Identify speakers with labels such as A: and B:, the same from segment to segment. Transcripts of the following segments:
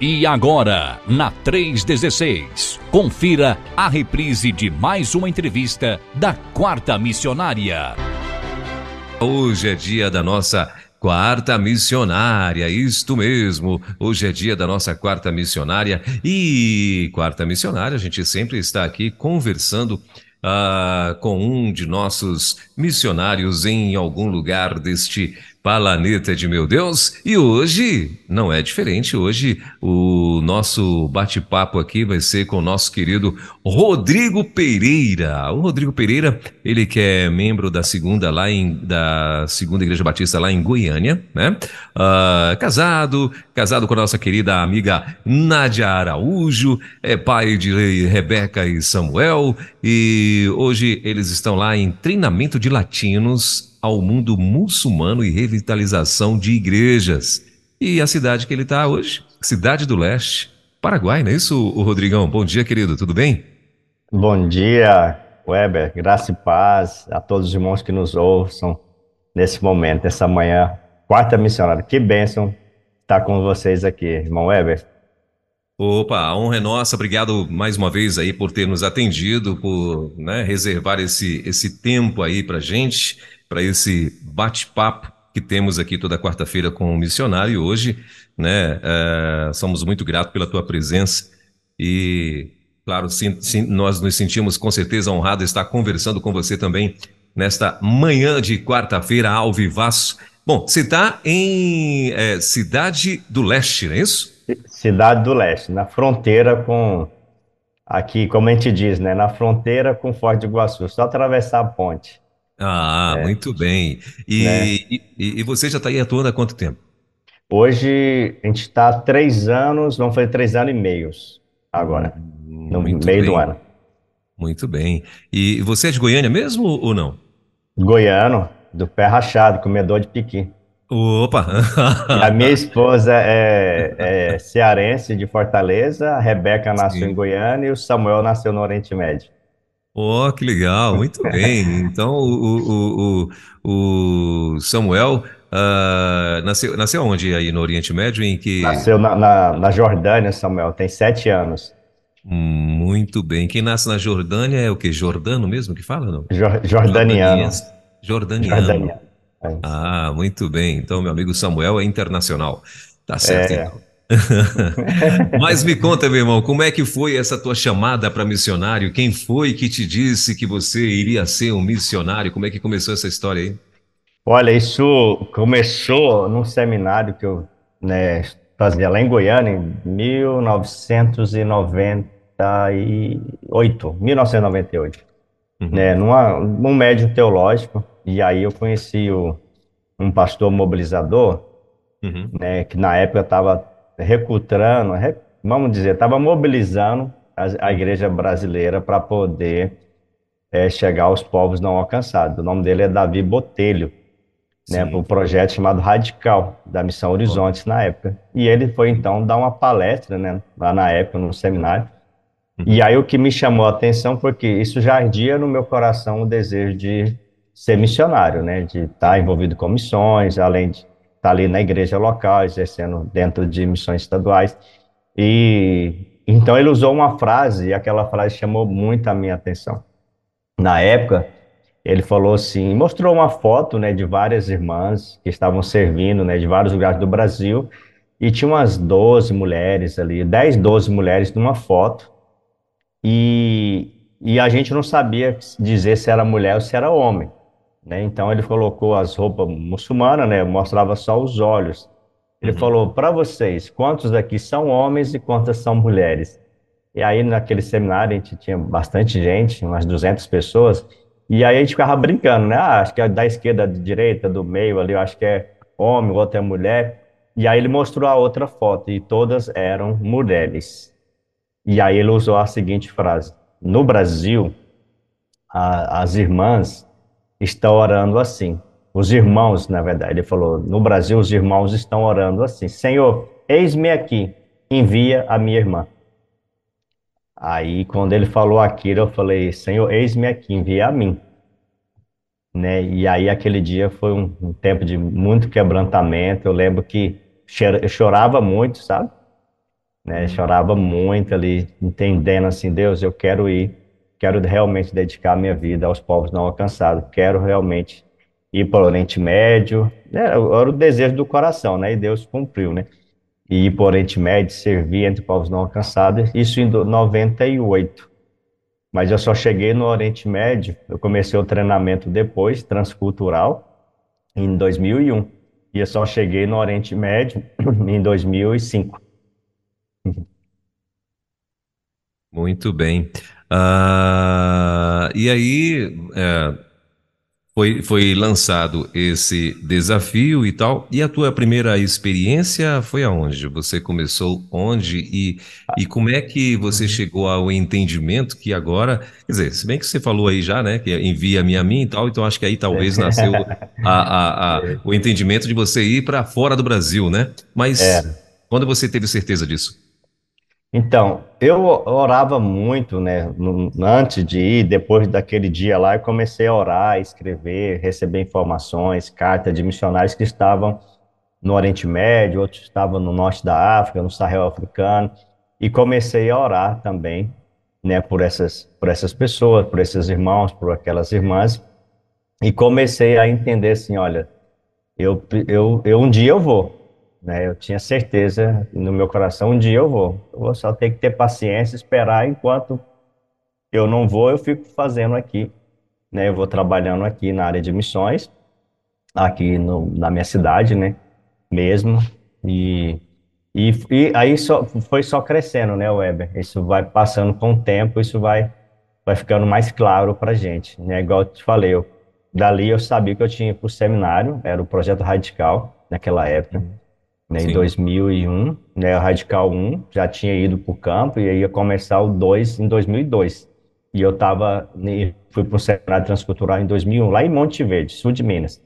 A: E agora, na 316, confira a reprise de mais uma entrevista da Quarta Missionária.
B: Hoje é dia da nossa Quarta Missionária, isto mesmo. Hoje é dia da nossa Quarta Missionária e Quarta Missionária, a gente sempre está aqui conversando ah, com um de nossos missionários em algum lugar deste planeta de meu Deus. E hoje não é diferente. Hoje o nosso bate-papo aqui vai ser com o nosso querido Rodrigo Pereira. O Rodrigo Pereira, ele que é membro da segunda lá em da segunda igreja batista lá em Goiânia, né? Uh, casado, casado com a nossa querida amiga Nádia Araújo, é pai de Rebeca e Samuel e hoje eles estão lá em treinamento de latinos ao mundo muçulmano e revitalização de igrejas. E a cidade que ele está hoje? Cidade do Leste, Paraguai, não é isso, Rodrigão? Bom dia, querido, tudo bem?
C: Bom dia, Weber, graça e paz a todos os irmãos que nos ouçam nesse momento, essa manhã, quarta missionária. Que bênção estar com vocês aqui, irmão Weber.
B: Opa, a honra é nossa. Obrigado mais uma vez aí por ter nos atendido, por né, reservar esse, esse tempo aí para gente para esse bate-papo que temos aqui toda quarta-feira com o missionário. Hoje, né, é, somos muito gratos pela tua presença e, claro, sim, sim, nós nos sentimos com certeza honrados estar conversando com você também nesta manhã de quarta-feira ao vivaço. Bom, você está em é, Cidade do Leste, não é isso?
C: Cidade do Leste, na fronteira com, aqui, como a gente diz, né, na fronteira com Forte Iguaçu, só atravessar a ponte.
B: Ah, é. muito bem. E, né? e, e, você já está aí atuando há quanto tempo?
C: Hoje a gente está há três anos, vamos fazer três anos e meios agora, hum, no muito meio bem. do ano.
B: Muito bem. E você é de Goiânia mesmo ou não?
C: Goiano, do pé rachado, comedor de piqui.
B: Opa!
C: a minha esposa é, é, cearense de Fortaleza, a Rebeca nasceu Sim. em Goiânia e o Samuel nasceu no Oriente Médio.
B: Oh, que legal, muito bem. Então, o, o, o, o Samuel uh, nasceu, nasceu onde aí no Oriente Médio? Em que...
C: Nasceu na, na, na Jordânia, Samuel, tem sete anos.
B: Muito bem. Quem nasce na Jordânia é o que? Jordano mesmo que fala? Não?
C: Jordaniano.
B: Jordaniano. Jordaniano. É ah, muito bem. Então, meu amigo Samuel é internacional. Tá certo, é. então. Mas me conta, meu irmão, como é que foi essa tua chamada para missionário? Quem foi que te disse que você iria ser um missionário? Como é que começou essa história aí?
C: Olha, isso começou num seminário que eu né, fazia lá em Goiânia em 1998, 1998, uhum. né, numa, num médio teológico, e aí eu conheci o, um pastor mobilizador, uhum. né, que na época estava recrutando, vamos dizer, estava mobilizando a, a, igreja brasileira para poder é, chegar aos povos não alcançados. O nome dele é Davi Botelho, né, para um projeto chamado Radical, da Missão Horizontes na época. E ele foi então dar uma palestra, né, lá na época, no seminário. Uhum. E aí o que me chamou a atenção porque isso já ardia no meu coração o desejo de ser missionário, né, de estar envolvido com missões, além de está ali na igreja local, exercendo dentro de missões estaduais. E então ele usou uma frase, e aquela frase chamou muito a minha atenção. Na época, ele falou assim, mostrou uma foto, né, de várias irmãs que estavam servindo, né, de vários lugares do Brasil, e tinha umas 12 mulheres ali, 10, 12 mulheres numa foto, e, e a gente não sabia dizer se era mulher ou se era homem. Né? Então ele colocou as roupas muçulmanas, né? mostrava só os olhos. Ele uhum. falou: para vocês, quantos daqui são homens e quantas são mulheres? E aí naquele seminário a gente tinha bastante gente, umas 200 pessoas, e aí a gente ficava brincando, né? Ah, acho que é da esquerda, da direita, do meio ali, eu acho que é homem, o outro é mulher. E aí ele mostrou a outra foto e todas eram mulheres. E aí ele usou a seguinte frase: No Brasil, a, as irmãs está orando assim. Os irmãos, na verdade, ele falou: no Brasil, os irmãos estão orando assim: Senhor, eis-me aqui, envia a minha irmã. Aí, quando ele falou aquilo, eu falei: Senhor, eis-me aqui, envia a mim. Né? E aí, aquele dia foi um, um tempo de muito quebrantamento. Eu lembro que eu chorava muito, sabe? né? Chorava muito ali, entendendo assim, Deus, eu quero ir, quero realmente dedicar minha vida aos povos não alcançados, quero realmente ir para o Oriente Médio, né? era o desejo do coração, né? E Deus cumpriu, né? E ir para o Oriente Médio, servir entre povos não alcançados, isso em 98. Mas eu só cheguei no Oriente Médio, eu comecei o treinamento depois, transcultural, em 2001. E eu só cheguei no Oriente Médio em 2005.
B: Muito bem. Uh, e aí, é, foi, foi lançado esse desafio e tal. E a tua primeira experiência foi aonde? Você começou onde? E, e como é que você uhum. chegou ao entendimento que agora. Quer dizer, se bem que você falou aí já, né? Que envia-me a mim e tal, então acho que aí talvez nasceu a, a, a, o entendimento de você ir para fora do Brasil, né? Mas é. quando você teve certeza disso?
C: Então, eu orava muito, né? no- antes de ir, depois daquele dia lá, eu comecei a orar, escrever, receber informações, cartas de missionários que estavam no Oriente Médio, outros estavam no norte da África, no Sahel africano, e comecei a orar também, né, por essas, por essas pessoas, por esses irmãos, por aquelas irmãs, e comecei a entender assim, olha, eu, eu, eu um dia eu vou, né? Eu tinha certeza no meu coração, um dia eu vou. Eu vou só ter que ter paciência, esperar enquanto eu não vou, eu fico fazendo aqui. Né? Eu vou trabalhando aqui na área de missões, aqui no, na minha cidade, né? Mesmo. E, e, e aí só, foi só crescendo, né, Weber? Isso vai passando com o tempo, isso vai, vai ficando mais claro para gente. Né? Igual eu te falei, eu, dali eu sabia que eu tinha para o seminário, era o projeto radical naquela época. Né, em 2001, né, o Radical 1 já tinha ido para o campo e ia começar o 2 em 2002. E eu tava, fui para o Seminário Transcultural em 2001, lá em Monte Verde, sul de Minas.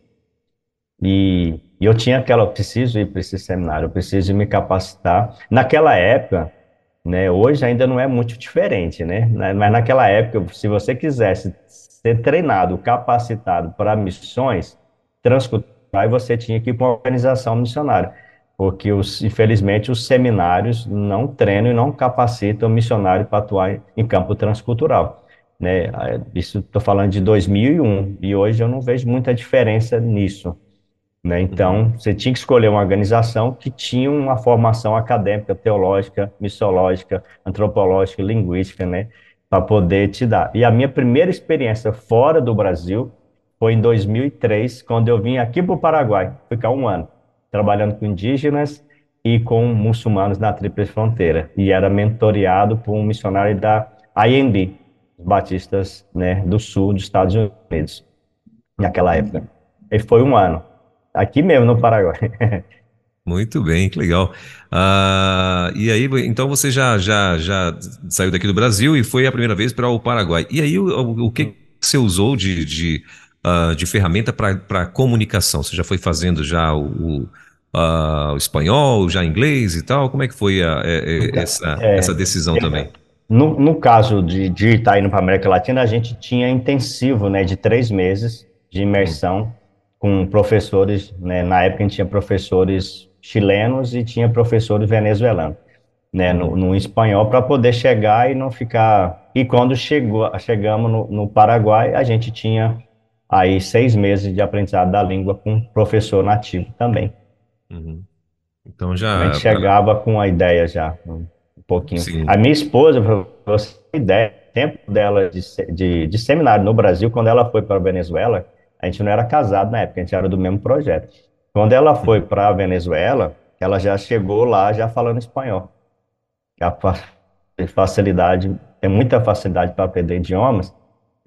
C: E, e eu tinha aquela, eu preciso ir para esse seminário, eu preciso me capacitar. Naquela época, né, hoje ainda não é muito diferente, né? Mas naquela época, se você quisesse ser treinado, capacitado para missões transculturais, você tinha que ir para uma organização missionária porque os, infelizmente os seminários não treinam e não capacitam o missionário para atuar em campo transcultural. Né? Isso estou falando de 2001 e hoje eu não vejo muita diferença nisso. Né? Então, uhum. você tinha que escolher uma organização que tinha uma formação acadêmica, teológica, missiológica, antropológica, linguística, né? para poder te dar. E a minha primeira experiência fora do Brasil foi em 2003, quando eu vim aqui para o Paraguai, ficar um ano trabalhando com indígenas e com muçulmanos na Tríplice Fronteira. E era mentoreado por um missionário da IND, os Batistas né, do Sul dos Estados Unidos, naquela época. E foi um ano, aqui mesmo no Paraguai.
B: Muito bem, que legal. Ah, e aí, então você já, já, já saiu daqui do Brasil e foi a primeira vez para o Paraguai. E aí, o, o que você usou de, de, uh, de ferramenta para comunicação? Você já foi fazendo já o, uh, o espanhol, já inglês e tal? Como é que foi a, a, a, essa, é, essa decisão é, também?
C: No, no caso de, de estar indo para a América Latina, a gente tinha intensivo né, de três meses de imersão com professores, né, na época a gente tinha professores chilenos e tinha professores venezuelanos, né, no, no espanhol, para poder chegar e não ficar... E quando chegou, chegamos no, no Paraguai, a gente tinha aí seis meses de aprendizado da língua com professor nativo também.
B: Uhum. Então já.
C: A gente chegava com a ideia já, um pouquinho. Sim. A minha esposa, você ideia, tempo dela de, de, de, seminário no Brasil, quando ela foi para a Venezuela, a gente não era casado na época, a gente era do mesmo projeto. Quando ela foi para a Venezuela, ela já chegou lá já falando espanhol. A facilidade, tem muita facilidade para aprender idiomas.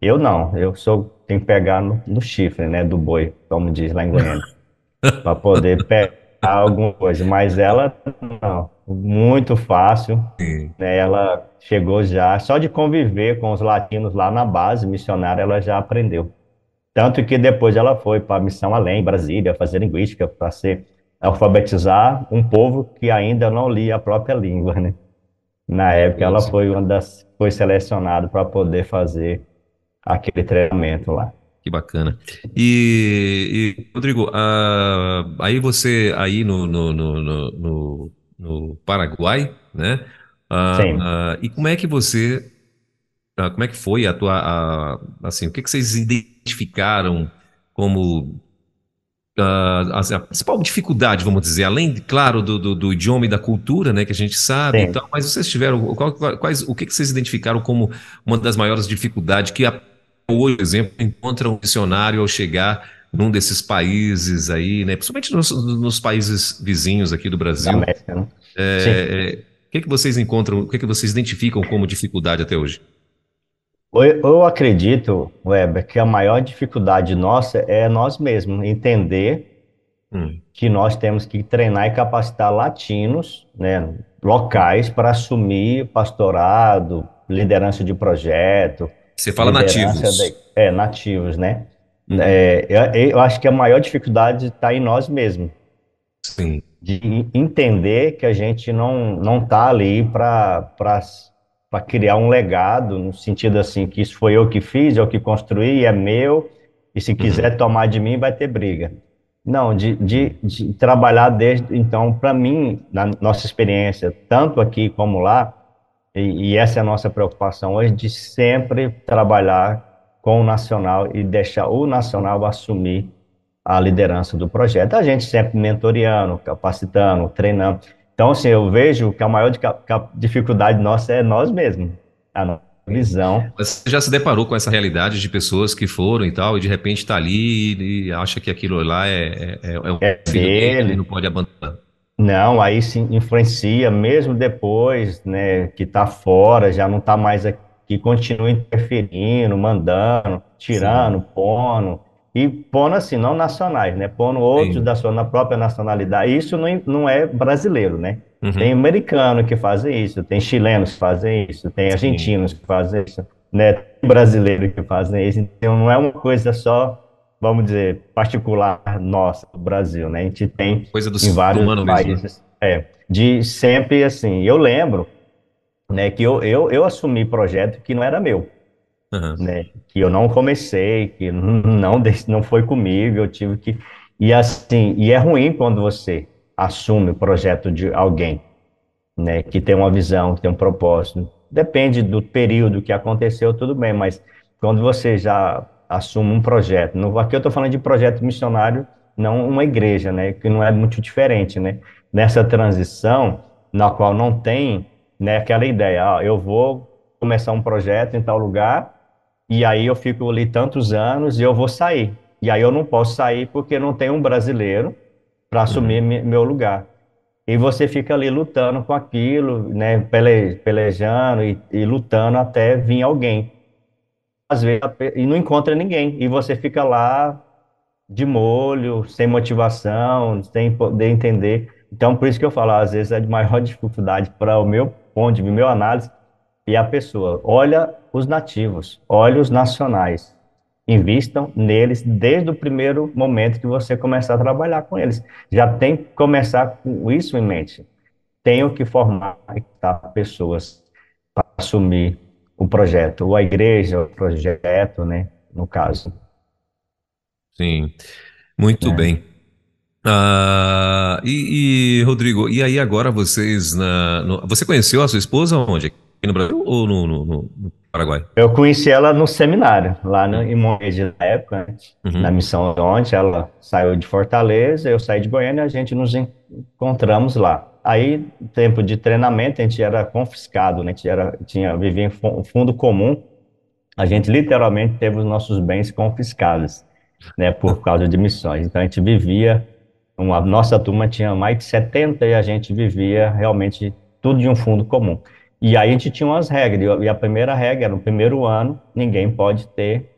C: Eu não, eu sou, tenho que pegar no, no chifre, né, do boi, como diz lá em Goiânia, para poder pegar alguma coisa, mas ela não, muito fácil. Né, ela chegou já, só de conviver com os latinos lá na base missionária, ela já aprendeu. Tanto que depois ela foi para a Missão Além, Brasília, fazer linguística, para ser alfabetizar um povo que ainda não lia a própria língua, né? Na época ela foi uma das foi selecionada para poder fazer aquele treinamento lá.
B: Que bacana. E, e Rodrigo, uh, aí você, aí no, no, no, no, no Paraguai, né? Ah, Sim. Ah, e como é que você, como é que foi a tua, a, assim, o que, que vocês identificaram como a, a, principal dificuldade, vamos dizer, além, claro, do, do, do, idioma e da cultura, né, que a gente sabe Sim. e tal, mas vocês tiveram, qual, quais, o que, que vocês identificaram como uma das maiores dificuldades que, hoje, por exemplo, encontra um missionário ao chegar num desses países aí, né, principalmente nos, nos países vizinhos aqui do Brasil? Da América, né? É, é, o que, que vocês encontram, o que, que vocês identificam como dificuldade até hoje?
C: Eu acredito, Weber, que a maior dificuldade nossa é nós mesmos entender hum. que nós temos que treinar e capacitar latinos, né, locais, para assumir pastorado, liderança de projeto.
B: Você fala nativos.
C: De, é, nativos, né? Hum. É, eu, eu, acho que a maior dificuldade está em nós mesmos.
B: Sim.
C: De entender que a gente não não está ali para para criar um legado, no sentido assim, que isso foi eu que fiz, eu que construí, é meu, e se quiser uhum. tomar de mim, vai ter briga. Não, de, de, de trabalhar desde. Então, para mim, na nossa experiência, tanto aqui como lá, e, e, essa é a nossa preocupação hoje, de sempre trabalhar com o nacional e deixar o nacional assumir a liderança do projeto. A gente sempre mentoreando, capacitando, treinando. Então, assim, eu vejo que a maior dificuldade nossa é nós mesmos, a nossa visão.
B: Você já se deparou com essa realidade de pessoas que foram e tal, e de repente está ali e acha que aquilo lá é, é, é, é o
C: é filho dele,
B: não pode abandonar.
C: Não, aí se influencia, mesmo depois, né, que está fora, já não está mais aqui, continua interferindo, mandando, tirando, Sim. pondo, e pondo assim, não nacionais, né? Pondo outros Sim. da sua na própria nacionalidade. Isso não, não é brasileiro, né? Uhum. Tem americano que fazem isso, tem chilenos que fazem isso, tem argentinos Sim. que fazem isso, né? Tem brasileiros que fazem isso. Então não é uma coisa só, vamos dizer, particular nossa do Brasil, né? A gente tem
B: coisa do
C: em vários do países.
B: Mesmo,
C: né? É, de sempre assim. Eu lembro, né, que eu, eu, eu assumi projeto que não era meu. Uhum. Né? Que eu não comecei, que não, não foi comigo, eu tive que. E assim, e é ruim quando você assume o projeto de alguém, né? Que tem uma visão, que tem um propósito. Depende do período que aconteceu, tudo bem, mas quando você já assume um projeto, no, aqui eu estou falando de projeto missionário, não uma igreja, né? Que não é muito diferente, né? Nessa transição, na qual não tem né, aquela ideia, ah, eu vou começar um projeto em tal lugar e aí eu fico ali tantos anos e eu vou sair. E aí eu não posso sair porque não tem um brasileiro para assumir uhum. meu lugar. E você fica ali lutando com aquilo, né, pele, pelejando e, e, lutando até vir alguém. Às vezes, e não encontra ninguém. E você fica lá de molho, sem motivação, sem poder entender. Então, por isso que eu falo, às vezes, a maior dificuldade para o meu ponto de vista, meu análise, e a pessoa. Olha os nativos, olha os nacionais. Invistam neles desde o primeiro momento que você começar a trabalhar com eles. Já tem que começar com isso em mente. Tenho que formar pessoas para assumir o projeto, ou a igreja, o projeto, né, no caso.
B: Sim, muito é. bem. Ah, e, e, Rodrigo, e aí agora vocês, na, no, você conheceu a sua esposa onde? no Brasil ou no, no, no, Paraguai?
C: Eu conheci ela no seminário, lá no, em Moed, na época, né? uhum. na missão ontem. Ela saiu de Fortaleza, eu saí de Goiânia e a gente nos encontramos lá. Aí, tempo de treinamento, a gente era confiscado, né? a gente era, tinha, vivia em fundo comum. A gente literalmente teve os nossos bens confiscados, né? Por causa de missões. Então, a gente vivia, uma, nossa turma tinha mais de 70 e a gente vivia realmente tudo de um fundo comum. E aí a gente tinha umas regras, e a primeira regra, no primeiro ano, ninguém pode ter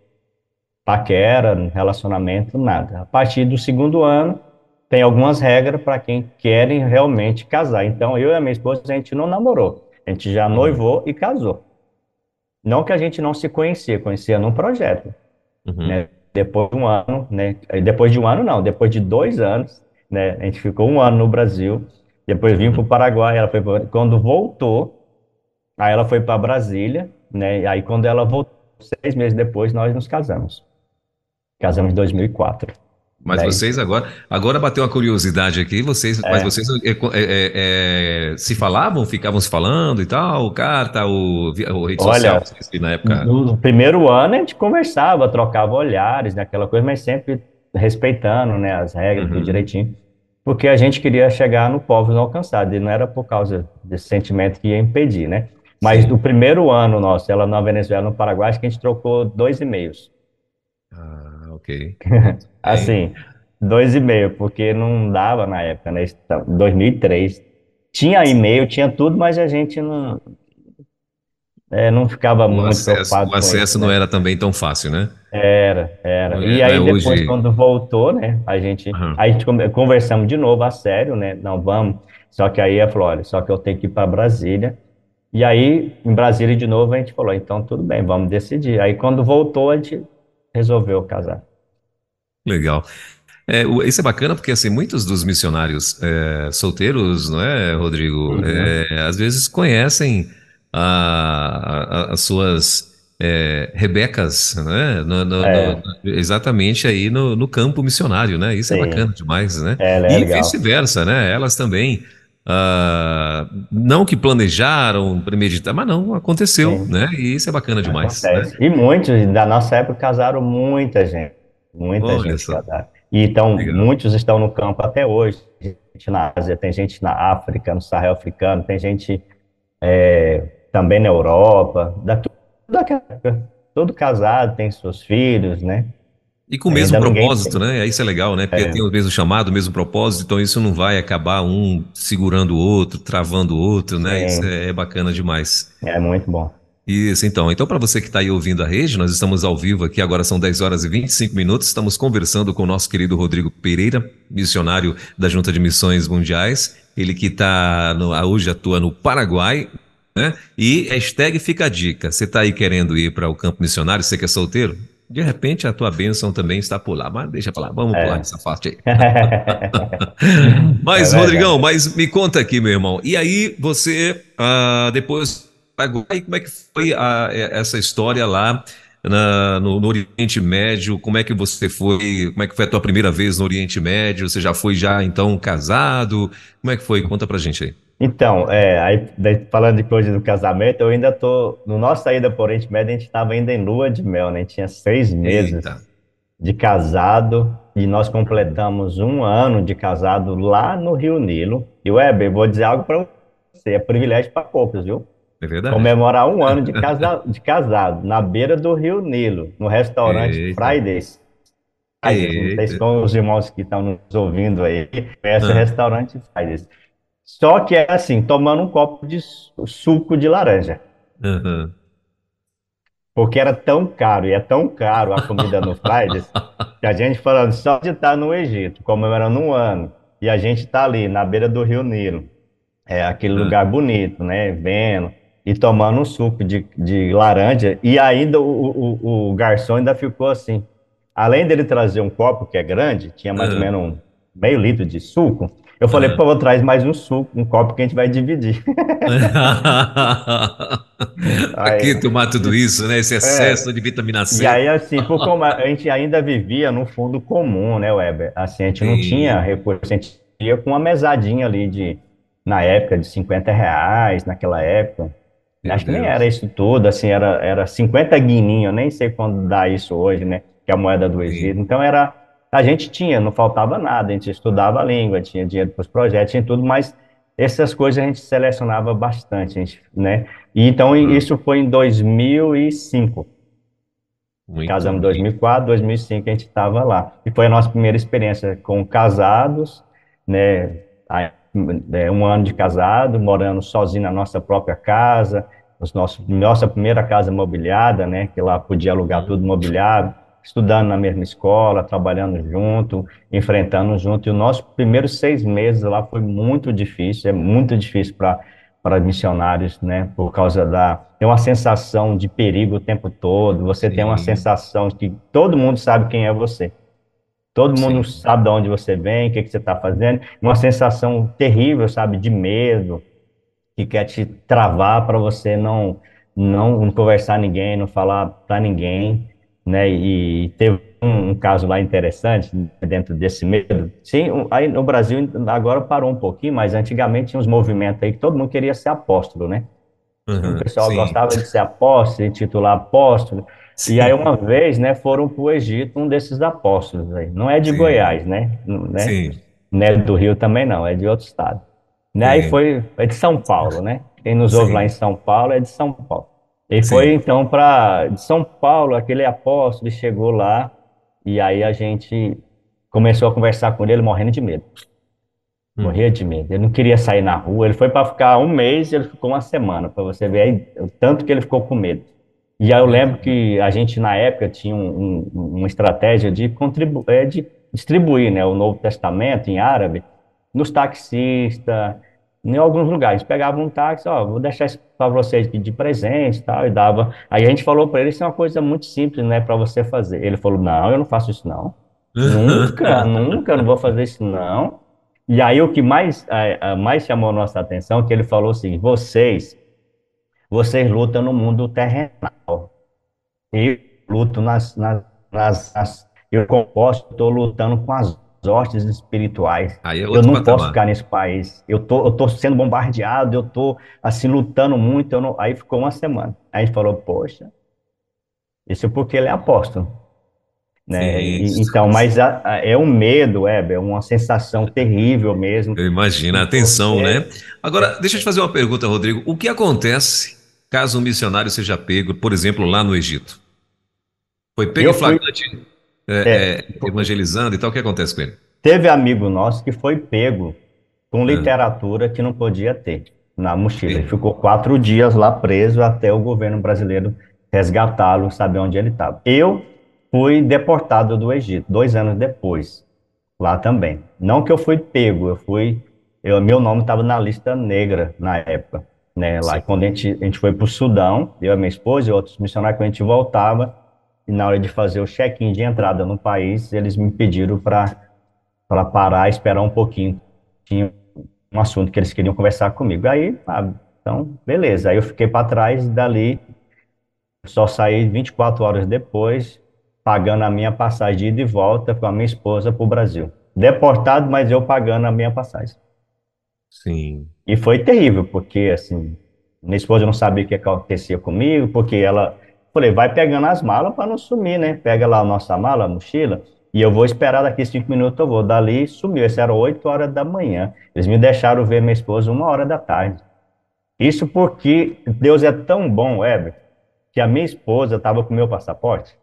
C: paquera, relacionamento, nada. A partir do segundo ano, tem algumas regras para quem querem realmente casar. Então, eu e a minha esposa, a gente não namorou, a gente já noivou e casou. Não que a gente não se conhecia, conhecia num projeto. Uhum. Né? Depois de um ano, né? Depois de um ano, não, depois de dois anos, né? A gente ficou um ano no Brasil, depois vim para o Paraguai, ela foi quando voltou, Aí ela foi para Brasília, né? E aí quando ela voltou, seis meses depois, nós nos casamos. Casamos em 2004.
B: Mas vocês agora, agora bateu uma curiosidade aqui, vocês, é. mas vocês é, é, é, se falavam, ficavam se falando e tal, carta, o, o rede
C: Olha, social, na época? No, no, primeiro ano a gente conversava, trocava olhares, né, aquela coisa, mas sempre respeitando, né, as regras, uhum. tudo direitinho, porque a gente queria chegar no povo não alcançado, e não era por causa desse sentimento que ia impedir, né? Mas Sim. do primeiro ano nosso, ela na Venezuela, no Paraguai, acho que a gente trocou dois e-mails.
B: Ah, ok.
C: assim, dois e meio, porque não dava na época, né? 2003. Tinha e-mail, tinha tudo, mas a gente não, é, não ficava o muito
B: acesso, preocupado. O acesso isso, não né? era também tão fácil, né?
C: Era, era. E aí depois, hoje... quando voltou, né, a gente, uhum. a gente conversamos de novo a sério, né? Não vamos. Só que aí falou, olha, só que eu tenho que ir para Brasília. E aí, em Brasília de novo, a gente falou, então tudo bem, vamos decidir. Aí quando voltou, a gente resolveu casar.
B: Legal. É, isso é bacana porque assim muitos dos missionários é, solteiros, não é, Rodrigo? Uhum. É, às vezes conhecem a, a, as suas é, Rebecas, né? No, no, é. no, exatamente aí no, campo missionário, né? Isso é Sim. é bacana demais, né?
C: É,
B: e vice-versa, né? Elas também Uh, não que planejaram, premeditar, mas não, aconteceu, Sim. né? E isso é bacana demais. Né?
C: E muitos da nossa época casaram muita gente, muita Olha gente casaram. E então, Legal. muitos estão no campo até hoje. Tem gente na Ásia, tem gente na África, no Sahel africano, tem gente é, também na Europa, da época. Todo casado, tem seus filhos, né?
B: E com o mesmo propósito, né? Isso é legal, né? Porque é. tem o mesmo chamado, o mesmo propósito, então isso não vai acabar um segurando o outro, travando o outro, né? Isso é, é bacana demais.
C: É muito bom.
B: Isso, então. Então, para você que está aí ouvindo a rede, nós estamos ao vivo aqui, agora são 10 horas e 25 minutos. Estamos conversando com o nosso querido Rodrigo Pereira, missionário da Junta de Missões Mundiais. Ele que está hoje atua no Paraguai, né? E hashtag fica a dica. Você está aí querendo ir para o campo missionário, você que é solteiro? De repente a tua bênção também está por lá, mas deixa pra lá, vamos é. pular essa parte aí. mas, é Rodrigão, mas me conta aqui, meu irmão. E aí, você, uh, depois, como é que foi a, essa história lá na, no, no, Oriente Médio? Como é que você foi? Como é que foi a tua primeira vez no Oriente Médio? Você já foi já, então, casado? Como é que foi? Conta pra gente aí.
C: Então, é, aí, falando de coisa do casamento, eu ainda tô. No nosso saída por Oriente Médio, a gente estava ainda em lua de mel, né? A gente tinha seis meses Eita. de casado e nós completamos um ano de casado lá no Rio Nilo. E, Weber, vou dizer algo para você: é privilégio para poucos, viu?
B: É verdade.
C: Comemorar um ano de, casa, de casado na beira do Rio Nilo, no restaurante Eita. Fridays. Fridays. Não sei se com os irmãos que estão nos ouvindo aí, conhece ah. o restaurante Fridays. Só que é assim, tomando um copo de suco de laranja. Uhum. Porque era tão caro, e é tão caro a comida no Fridays, que a gente falando só de estar no Egito, comemorando um ano, e a gente está ali na beira do Rio Nilo, é aquele uhum. lugar bonito, né? Vendo e tomando um suco de, de laranja, e ainda o, o, o, garçom ainda ficou assim. Além dele trazer um copo que é grande, tinha mais uhum. ou menos um meio litro de suco, eu falei, por favor, traz mais um suco, um copo que a gente vai dividir.
B: Aqui tomar tudo isso, né? Esse é. excesso é, de vitamina C.
C: E aí, assim, por como a gente ainda vivia no fundo comum, né, Weber? Assim, a gente não Sim. tinha recurso, a gente ia com uma mesadinha ali de, na época, de 50 reais, naquela época. Meu Acho Deus. que nem era isso tudo, assim, era, era 50 guininho, nem sei quando dá isso hoje, né? Que é a moeda do Egito. Então era a gente tinha, não faltava nada, a gente estudava a língua, tinha dinheiro para os projetos, tinha tudo, mas essas coisas a gente selecionava bastante, gente, né? E então uhum. isso foi em 2005. Muito Casamos em 2004, 2005 a gente estava lá. E foi a nossa primeira experiência com casados, né? É, um ano de casado, morando sozinho na nossa própria casa, os nossos, nossa primeira casa mobiliada, né? Que lá podia alugar uhum. tudo mobiliado estudando na mesma escola, trabalhando junto, enfrentando junto. E o nosso primeiros seis meses lá foi muito difícil, é muito difícil para para missionários, né? Por causa da tem uma sensação de perigo o tempo todo. Você Sim. tem uma sensação de que todo mundo sabe quem é você. Todo mundo Sim. sabe de onde você vem, o que, que você está fazendo. Uma sensação terrível, sabe, de medo, que quer te travar para você não, não não conversar ninguém, não falar para ninguém né? E teve um, um, caso lá interessante dentro desse medo. Sim, aí no Brasil agora parou um pouquinho, mas antigamente tinha uns movimentos aí que todo mundo queria ser apóstolo, né? Uhum, o pessoal sim. gostava de ser apóstolo, de titular apóstolo. Sim. E aí uma vez, né, foram para o Egito um desses apóstolos aí. Não é de sim. Goiás, né? né? Sim. Não é do Rio também não, é de outro estado. Né? Aí foi é de São Paulo, né? Quem nos ouve lá em São Paulo é de São Paulo. Ele foi então para de São Paulo, aquele apóstolo chegou lá e aí a gente começou a conversar com ele morrendo de medo. Hum. Morria de medo. Ele não queria sair na rua. Ele foi para ficar um mês, ele ficou uma semana, para você ver aí, o tanto que ele ficou com medo. E aí eu lembro que a gente, na época, tinha um, um, uma estratégia de, contribu é, de distribuir né, o Novo Testamento em árabe nos taxistas, em alguns lugares. Pegava um táxi, ó, vou deixar isso para vocês de presente tal, e dava. Aí a gente falou para ele, isso é uma coisa muito simples, né, para você fazer. Ele falou, não, eu não faço isso não. nunca, nunca, não vou fazer isso não. E aí o que mais, mais chamou a nossa atenção, é que ele falou assim, vocês, vocês lutam no mundo terrenal. Eu luto nas, nas, nas, nas eu composto, estou lutando com as hostes espirituais. É eu não patamar. posso ficar nesse país. Eu tô, eu tô sendo bombardeado, eu tô assim lutando muito. Não... Aí ficou uma semana. Aí a gente falou, poxa, isso é porque ele é apóstolo. Né? E, então, mas a, a, é um medo, é, é uma sensação terrível mesmo.
B: Eu imagino, a atenção, né? Agora, deixa eu te fazer uma pergunta, Rodrigo. O que acontece caso um missionário seja pego, por exemplo, lá no Egito? Foi pego em flagrante fui... é, é, evangelizando e tal, o que acontece com ele?
C: Teve amigo nosso que foi pego com é. literatura que não podia ter na mochila. Ele ficou quatro dias lá preso até o governo brasileiro resgatá-lo, saber onde ele estava. Eu fui deportado do Egito, dois anos depois, lá também. Não que eu fui pego, eu fui, eu, meu nome estava na lista negra na época, né, lá. quando a gente, a gente foi para o Sudão, eu e minha esposa e outros missionários, quando a gente voltava, e na hora de fazer o check-in de entrada no país, eles me pediram para parar, esperar um pouquinho. Tinha um assunto que eles queriam conversar comigo. Aí, ah, então, beleza. Aí eu fiquei para trás, dali só saí 24 horas depois, pagando a minha passagem de ida e volta com a minha esposa para o Brasil. Deportado, mas eu pagando a minha passagem.
B: Sim.
C: E foi terrível, porque, assim, minha esposa não sabia o que acontecia comigo, porque ela, falei, vai pegando as malas para não sumir, né? Pega lá a nossa mala, a mochila, e eu vou esperar daqui cinco minutos, eu vou. Dali sumiu, isso era oito horas da manhã. Eles me deixaram ver minha esposa uma hora da tarde. Isso porque Deus é tão bom, Weber, que a minha esposa estava com o meu passaporte.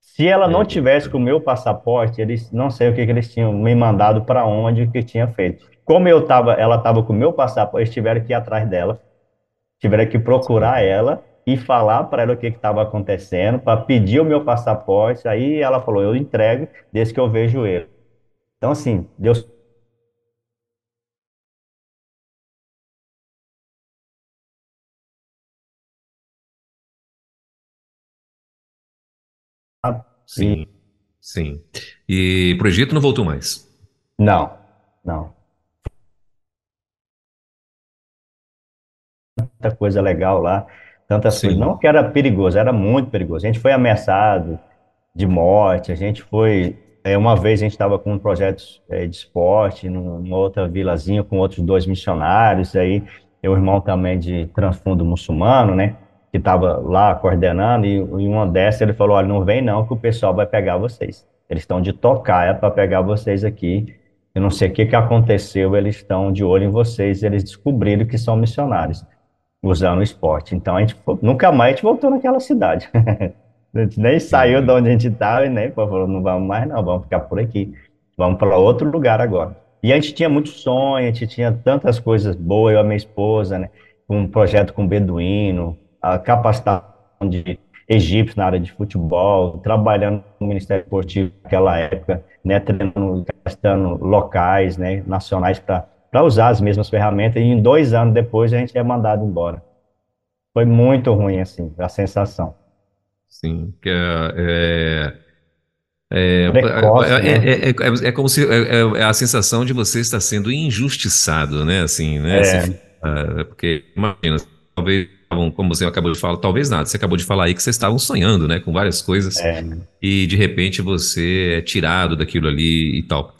C: Se ela não tivesse com o meu passaporte, eles não sei o que, que eles tinham me mandado para onde que tinha feito. Como eu tava, ela estava com o meu passaporte, eles tiveram que ir atrás dela, tiveram que procurar ela e falar para ela o que estava acontecendo, para pedir o meu passaporte. Aí ela falou: eu entrego desde que eu vejo ele. Então, assim, Deus
B: Sim, sim. E pro Egito não voltou mais?
C: Não, não. Tanta coisa legal lá, tantas sim. coisas. Não que era perigoso, era muito perigoso. A gente foi ameaçado de morte, a gente foi. É, uma vez a gente estava com um projeto é, de esporte numa outra vilazinha com outros dois missionários, aí eu irmão também de transfundo muçulmano, né? que estava lá coordenando, e, e uma dessas ele falou: olha, não vem não, que o pessoal vai pegar vocês. Eles estão de tocar é para pegar vocês aqui. Eu não sei o que, que aconteceu, eles estão de olho em vocês, eles descobriram que são missionários, usando o esporte. Então, a gente nunca mais a gente voltou naquela cidade. a gente nem saiu de onde a gente estava e nem falou: não vamos mais, não, vamos ficar por aqui. Vamos para outro lugar agora. E a gente tinha muito sonho, a gente tinha tantas coisas boas, eu e a minha esposa, né? Um projeto com beduíno, a capacitação de egípcios na área de futebol, trabalhando no Ministério Esportivo naquela época, né, treinando, capacitando locais, né, nacionais para usar as mesmas ferramentas, e em dois anos depois a gente é mandado embora. Foi muito ruim, assim, a sensação.
B: Sim, que é, é, Precoce, é, né? é, é, é, como se é, a sensação de você estar sendo injustiçado, né? Assim, né? Assim, porque imagina, talvez como você acabou de falar, talvez nada, você acabou de falar aí que vocês estavam sonhando, né, com várias coisas, é. e de repente você é tirado daquilo ali e tal.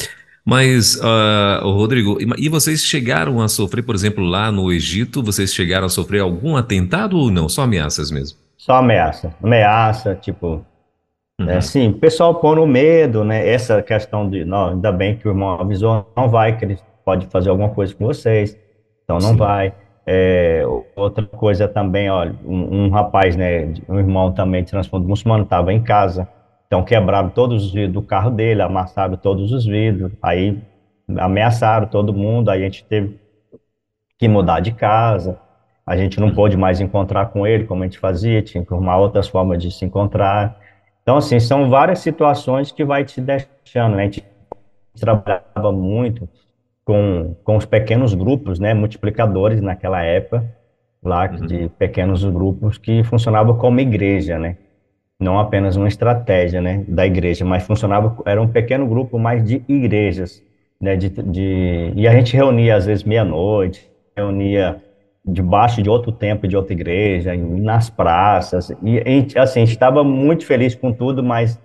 B: Mas, uh, Rodrigo, e vocês chegaram a sofrer, por exemplo, lá no Egito, vocês chegaram a sofrer algum atentado ou não? Só ameaças mesmo?
C: Só ameaça. Ameaça, tipo. Uhum. É, assim, o pessoal põe no medo, né? Essa questão de, não, ainda bem que o irmão avisou, não vai, que ele pode fazer alguma coisa com vocês, então não Sim. vai. É, outra coisa também, olha, um, um, rapaz, né, um irmão também de muçulmano, estava em casa, então quebraram todos os vidros do carro dele, amassaram todos os vidros, aí ameaçaram todo mundo, aí a gente teve que mudar de casa, a gente não pôde mais encontrar com ele como a gente fazia, tinha que arrumar outras formas de se encontrar. Então, assim, são várias situações que vai te deixando, né? A gente trabalhava muito com, com os pequenos grupos, né, multiplicadores naquela época, lá uhum. de pequenos grupos que funcionavam como igreja, né? Não apenas uma estratégia né, da igreja, mas funcionava, era um pequeno grupo mais de igrejas, né, de, de e a gente reunia às vezes meia-noite, reunia debaixo de outro templo, de outra igreja, nas praças, e gente, assim, a gente estava muito feliz com tudo, mas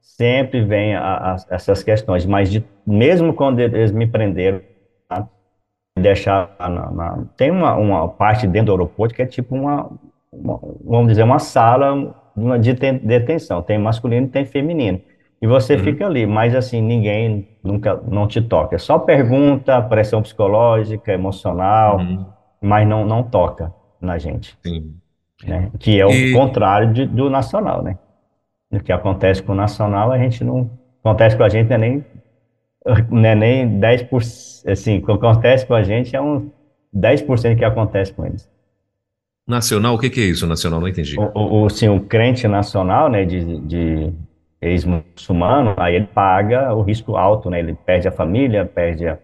C: sempre vem a, a, essas questões, mas de, mesmo quando eles me prenderam, tá, deixar na, na, tem uma, uma parte dentro do aeroporto que é tipo uma, uma vamos dizer, uma sala de detenção, tem masculino e tem feminino. E você uhum. fica ali, mas assim, ninguém nunca não te toca. É só pergunta, pressão psicológica, emocional, uhum. mas não, não toca na gente. Sim. Né? Que é o e... contrário de, do nacional, né? O que acontece com o nacional, a gente não. Acontece com a gente não é nem, não é nem 10%. Assim, o que acontece com a gente é um 10% que acontece com eles.
B: Nacional, o que, que é isso, nacional? Não entendi.
C: O, o, o, sim, o crente nacional, né, de, de ex-muçulmano, aí ele paga o risco alto, né, ele perde a família, perde, a,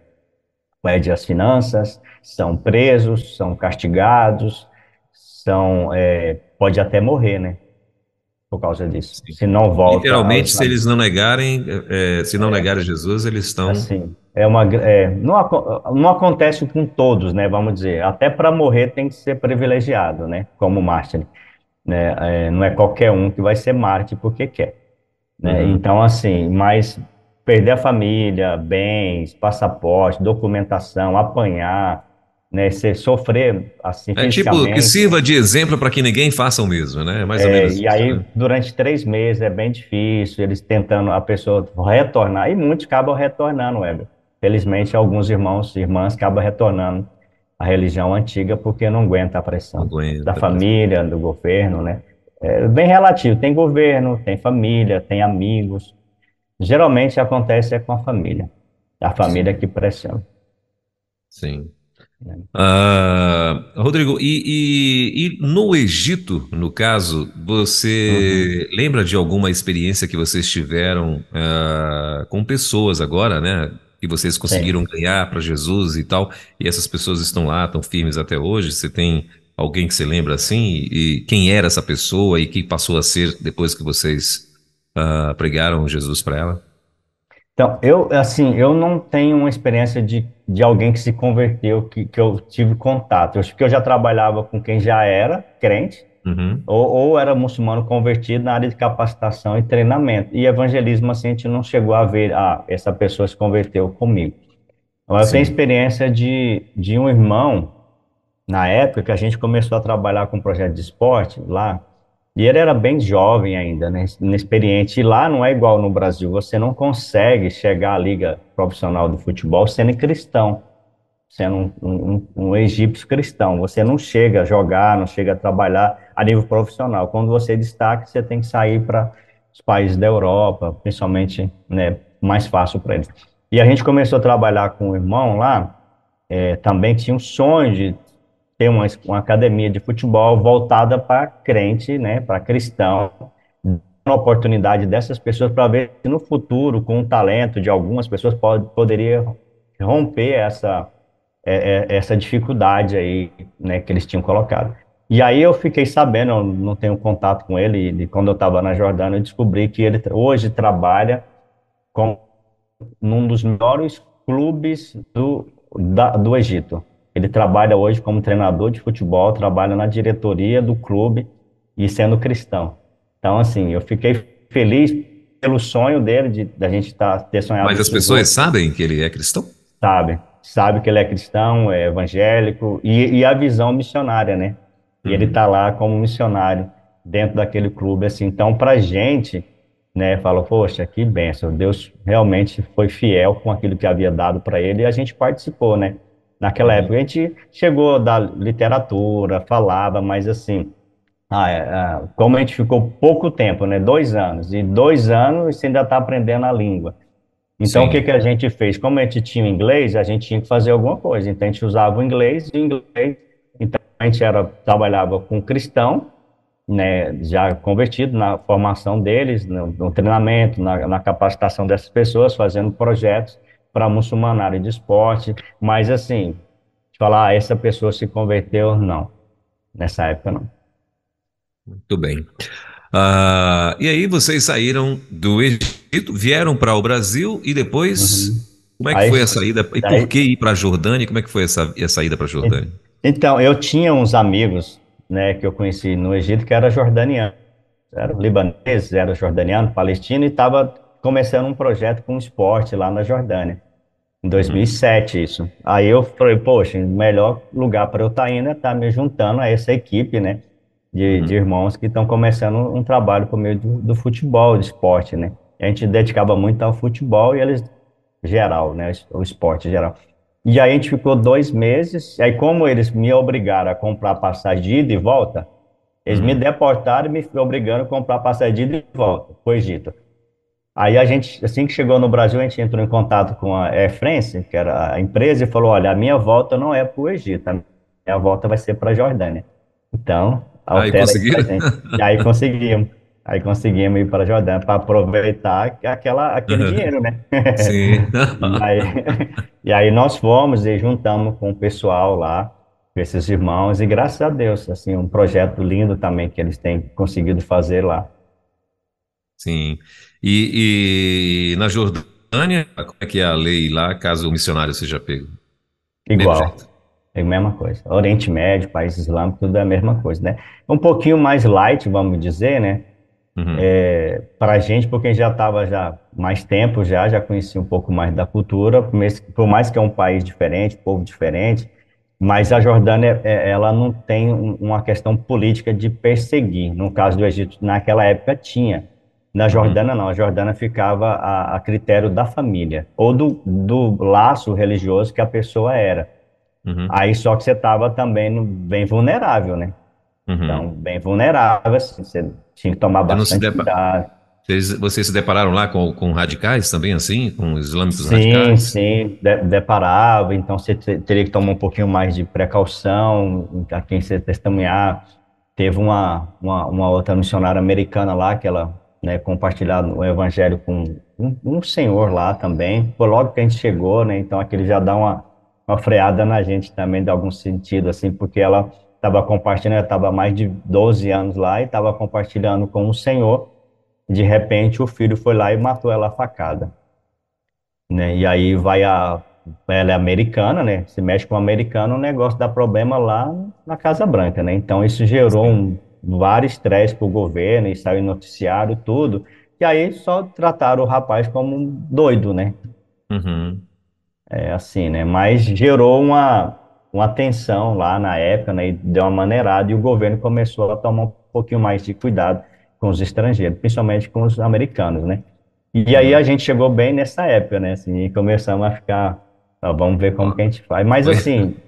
C: perde as finanças, são presos, são castigados, são, é, pode até morrer, né, por causa disso. Se não volta...
B: Literalmente, se eles não negarem, é, se não é, negarem Jesus, eles estão...
C: Assim, é uma, é, não, não acontece com todos, né, vamos dizer, até para morrer tem que ser privilegiado, né, como mártir, né, é, não é qualquer um que vai ser mártir porque quer, né, uhum. então assim, mas perder a família, bens, passaporte, documentação, apanhar, né, você sofrer assim
B: É tipo, que sirva de exemplo para que ninguém faça o mesmo, né, mais
C: é,
B: ou menos
C: E aí, né? durante três meses é bem difícil, eles tentando a pessoa retornar, e muitos acabam retornando, Weber, Felizmente, alguns irmãos e irmãs acabam retornando à religião antiga porque não aguenta a pressão aguenta, da família, do governo, né? É bem relativo. Tem governo, tem família, tem amigos. Geralmente acontece é com a família. A família Sim. que pressiona.
B: Sim. Uh, Rodrigo, e, e, e, no Egito, no caso, você uhum. lembra de alguma experiência que vocês tiveram uh, com pessoas agora, né? Que vocês conseguiram Sim. ganhar para Jesus e tal, e essas pessoas estão lá, estão firmes até hoje? Você tem alguém que você lembra assim? E quem era essa pessoa e quem passou a ser depois que vocês uh, pregaram Jesus para ela?
C: Então, eu, assim, eu não tenho uma experiência de, de alguém que se converteu, que, que eu tive contato. Eu acho que eu já trabalhava com quem já era crente, Uhum. Ou, ou, era muçulmano convertido na área de capacitação e treinamento. E evangelismo, assim, a gente não chegou a ver, ah, essa pessoa se converteu comigo. Eu tenho experiência de, de um irmão, na época que a gente começou a trabalhar com um projeto de esporte lá, e ele era bem jovem ainda, né, inexperiente. E lá não é igual no Brasil, você não consegue chegar à liga profissional do futebol sendo cristão sendo um, um, um, egípcio cristão. Você não chega a jogar, não chega a trabalhar a nível profissional. Quando você destaca, você tem que sair para os países da Europa, principalmente, né, mais fácil para eles. E a gente começou a trabalhar com o irmão lá, é, também tinha um sonho de ter uma, uma academia de futebol voltada para crente, né, para cristão, uma oportunidade dessas pessoas para ver se no futuro, com o talento de algumas pessoas, pode, poderia romper essa é, é, essa dificuldade aí, né, que eles tinham colocado. E aí eu fiquei sabendo, eu não tenho contato com ele, e quando eu estava na Jordânia, eu descobri que ele hoje trabalha com num dos melhores clubes do, da, do Egito. Ele trabalha hoje como treinador de futebol, trabalha na diretoria do clube e sendo cristão. Então, assim, eu fiquei feliz pelo sonho dele de da gente tá, ter sonhado.
B: Mas as pessoas sabem que ele é cristão?
C: Sabe, sabe que ele é cristão, é evangélico e, e a visão missionária, né? E ele está lá como missionário dentro daquele clube, assim. Então, para gente, né, fala, poxa, que benção, Deus realmente foi fiel com aquilo que havia dado para ele e a gente participou, né? Naquela uhum. época a gente chegou da literatura, falava, mas assim, ah, é, ah, como a gente ficou pouco tempo, né? Dois anos, e dois anos você ainda está aprendendo a língua. Então, Sim. o que, que a gente fez? Como a gente tinha inglês, a gente tinha que fazer alguma coisa. Então, a gente usava o inglês e o inglês. Então, a gente era, trabalhava com cristão, né, já convertido na formação deles, no, no treinamento, na, na, capacitação dessas pessoas, fazendo projetos para muçulmanário de esporte. Mas, assim, falar, ah, essa pessoa se converteu, não. Nessa época, não.
B: Muito bem. Uh, e aí vocês saíram do Egito, vieram para o Brasil e depois, uhum. como é que aí, foi a saída? E por que ir para a Jordânia? Como é que foi essa, a saída para a Jordânia?
C: Então, eu tinha uns amigos né, que eu conheci no Egito que era jordaniano. Eram libaneses, era jordaniano, palestino e estava começando um projeto com esporte lá na Jordânia. Em 2007, uhum. isso. Aí eu falei, poxa, o melhor lugar para eu estar tá indo é estar tá me juntando a essa equipe, né? De, uhum. de irmãos que estão começando um trabalho por meio do, do, futebol, do esporte, né? A gente dedicava muito ao futebol e eles, geral, né? O esporte geral. E aí a gente ficou dois meses, aí como eles me obrigaram a comprar passagem de ida e volta, eles uhum. me deportaram e me obrigaram a comprar passagem de ida e volta para o Egito. Aí a gente, assim que chegou no Brasil, a gente entrou em contato com a Air France, que era a empresa, e falou, olha, a minha volta não é para o Egito, a minha volta vai ser para a Jordânia. Então,
B: Aí conseguiram?
C: E aí conseguimos. Aí conseguimos ir para a Jordânia para aproveitar aquela, aquele uhum. dinheiro, né? Sim. aí, e aí nós fomos e juntamos com o pessoal lá, com esses irmãos, e graças a Deus, assim, um projeto lindo também que eles têm conseguido fazer lá.
B: Sim. E, e na Jordânia, como é que é a lei lá, caso o missionário seja pego?
C: Igual. É a mesma coisa. Oriente Médio, país islâmico, tudo é a mesma coisa, né? Um pouquinho mais light, vamos dizer, né? Uhum. É, para a gente, porque já estava já mais tempo, já, já conhecia um pouco mais da cultura, por mais que é um país diferente, povo diferente, mas a Jordânia, é, ela não tem uma questão política de perseguir. No caso do Egito, naquela época tinha. Na Jordânia, uhum. não. A Jordânia ficava a, a critério da família, ou do, do laço religioso que a pessoa era. Uhum. Aí só que você estava também bem vulnerável, né? Uhum. Então, bem vulnerável, assim, você tinha que tomar bastante cuidado.
B: Vocês, vocês se depararam lá com, com radicais também, assim? Com islâmicos
C: sim,
B: radicais?
C: Sim, sim, de, deparava. Então, você teria que tomar um pouquinho mais de precaução a quem você testemunhar. Teve uma, uma, uma outra missionária americana lá, que ela né, compartilhava o evangelho com um, um senhor lá também. Foi logo que a gente chegou, né? Então, aquele já dá uma uma freada na gente também, de algum sentido, assim, porque ela estava compartilhando, estava mais de 12 anos lá e estava compartilhando com o Senhor. De repente, o filho foi lá e matou ela a facada. Né? E aí vai a. Ela é americana, né? Se mexe com o americano, o negócio dá problema lá na Casa Branca, né? Então, isso gerou um, vários estresse para o governo e saiu noticiário, tudo. E aí só trataram o rapaz como um doido, né? Uhum. É assim, né? Mas gerou uma, uma tensão lá na época, né? E deu uma maneirada e o governo começou a tomar um pouquinho mais de cuidado com os estrangeiros, principalmente com os americanos, né? E aí a gente chegou bem nessa época, né? Assim, e começamos a ficar, vamos ver como que a gente faz. Mas assim.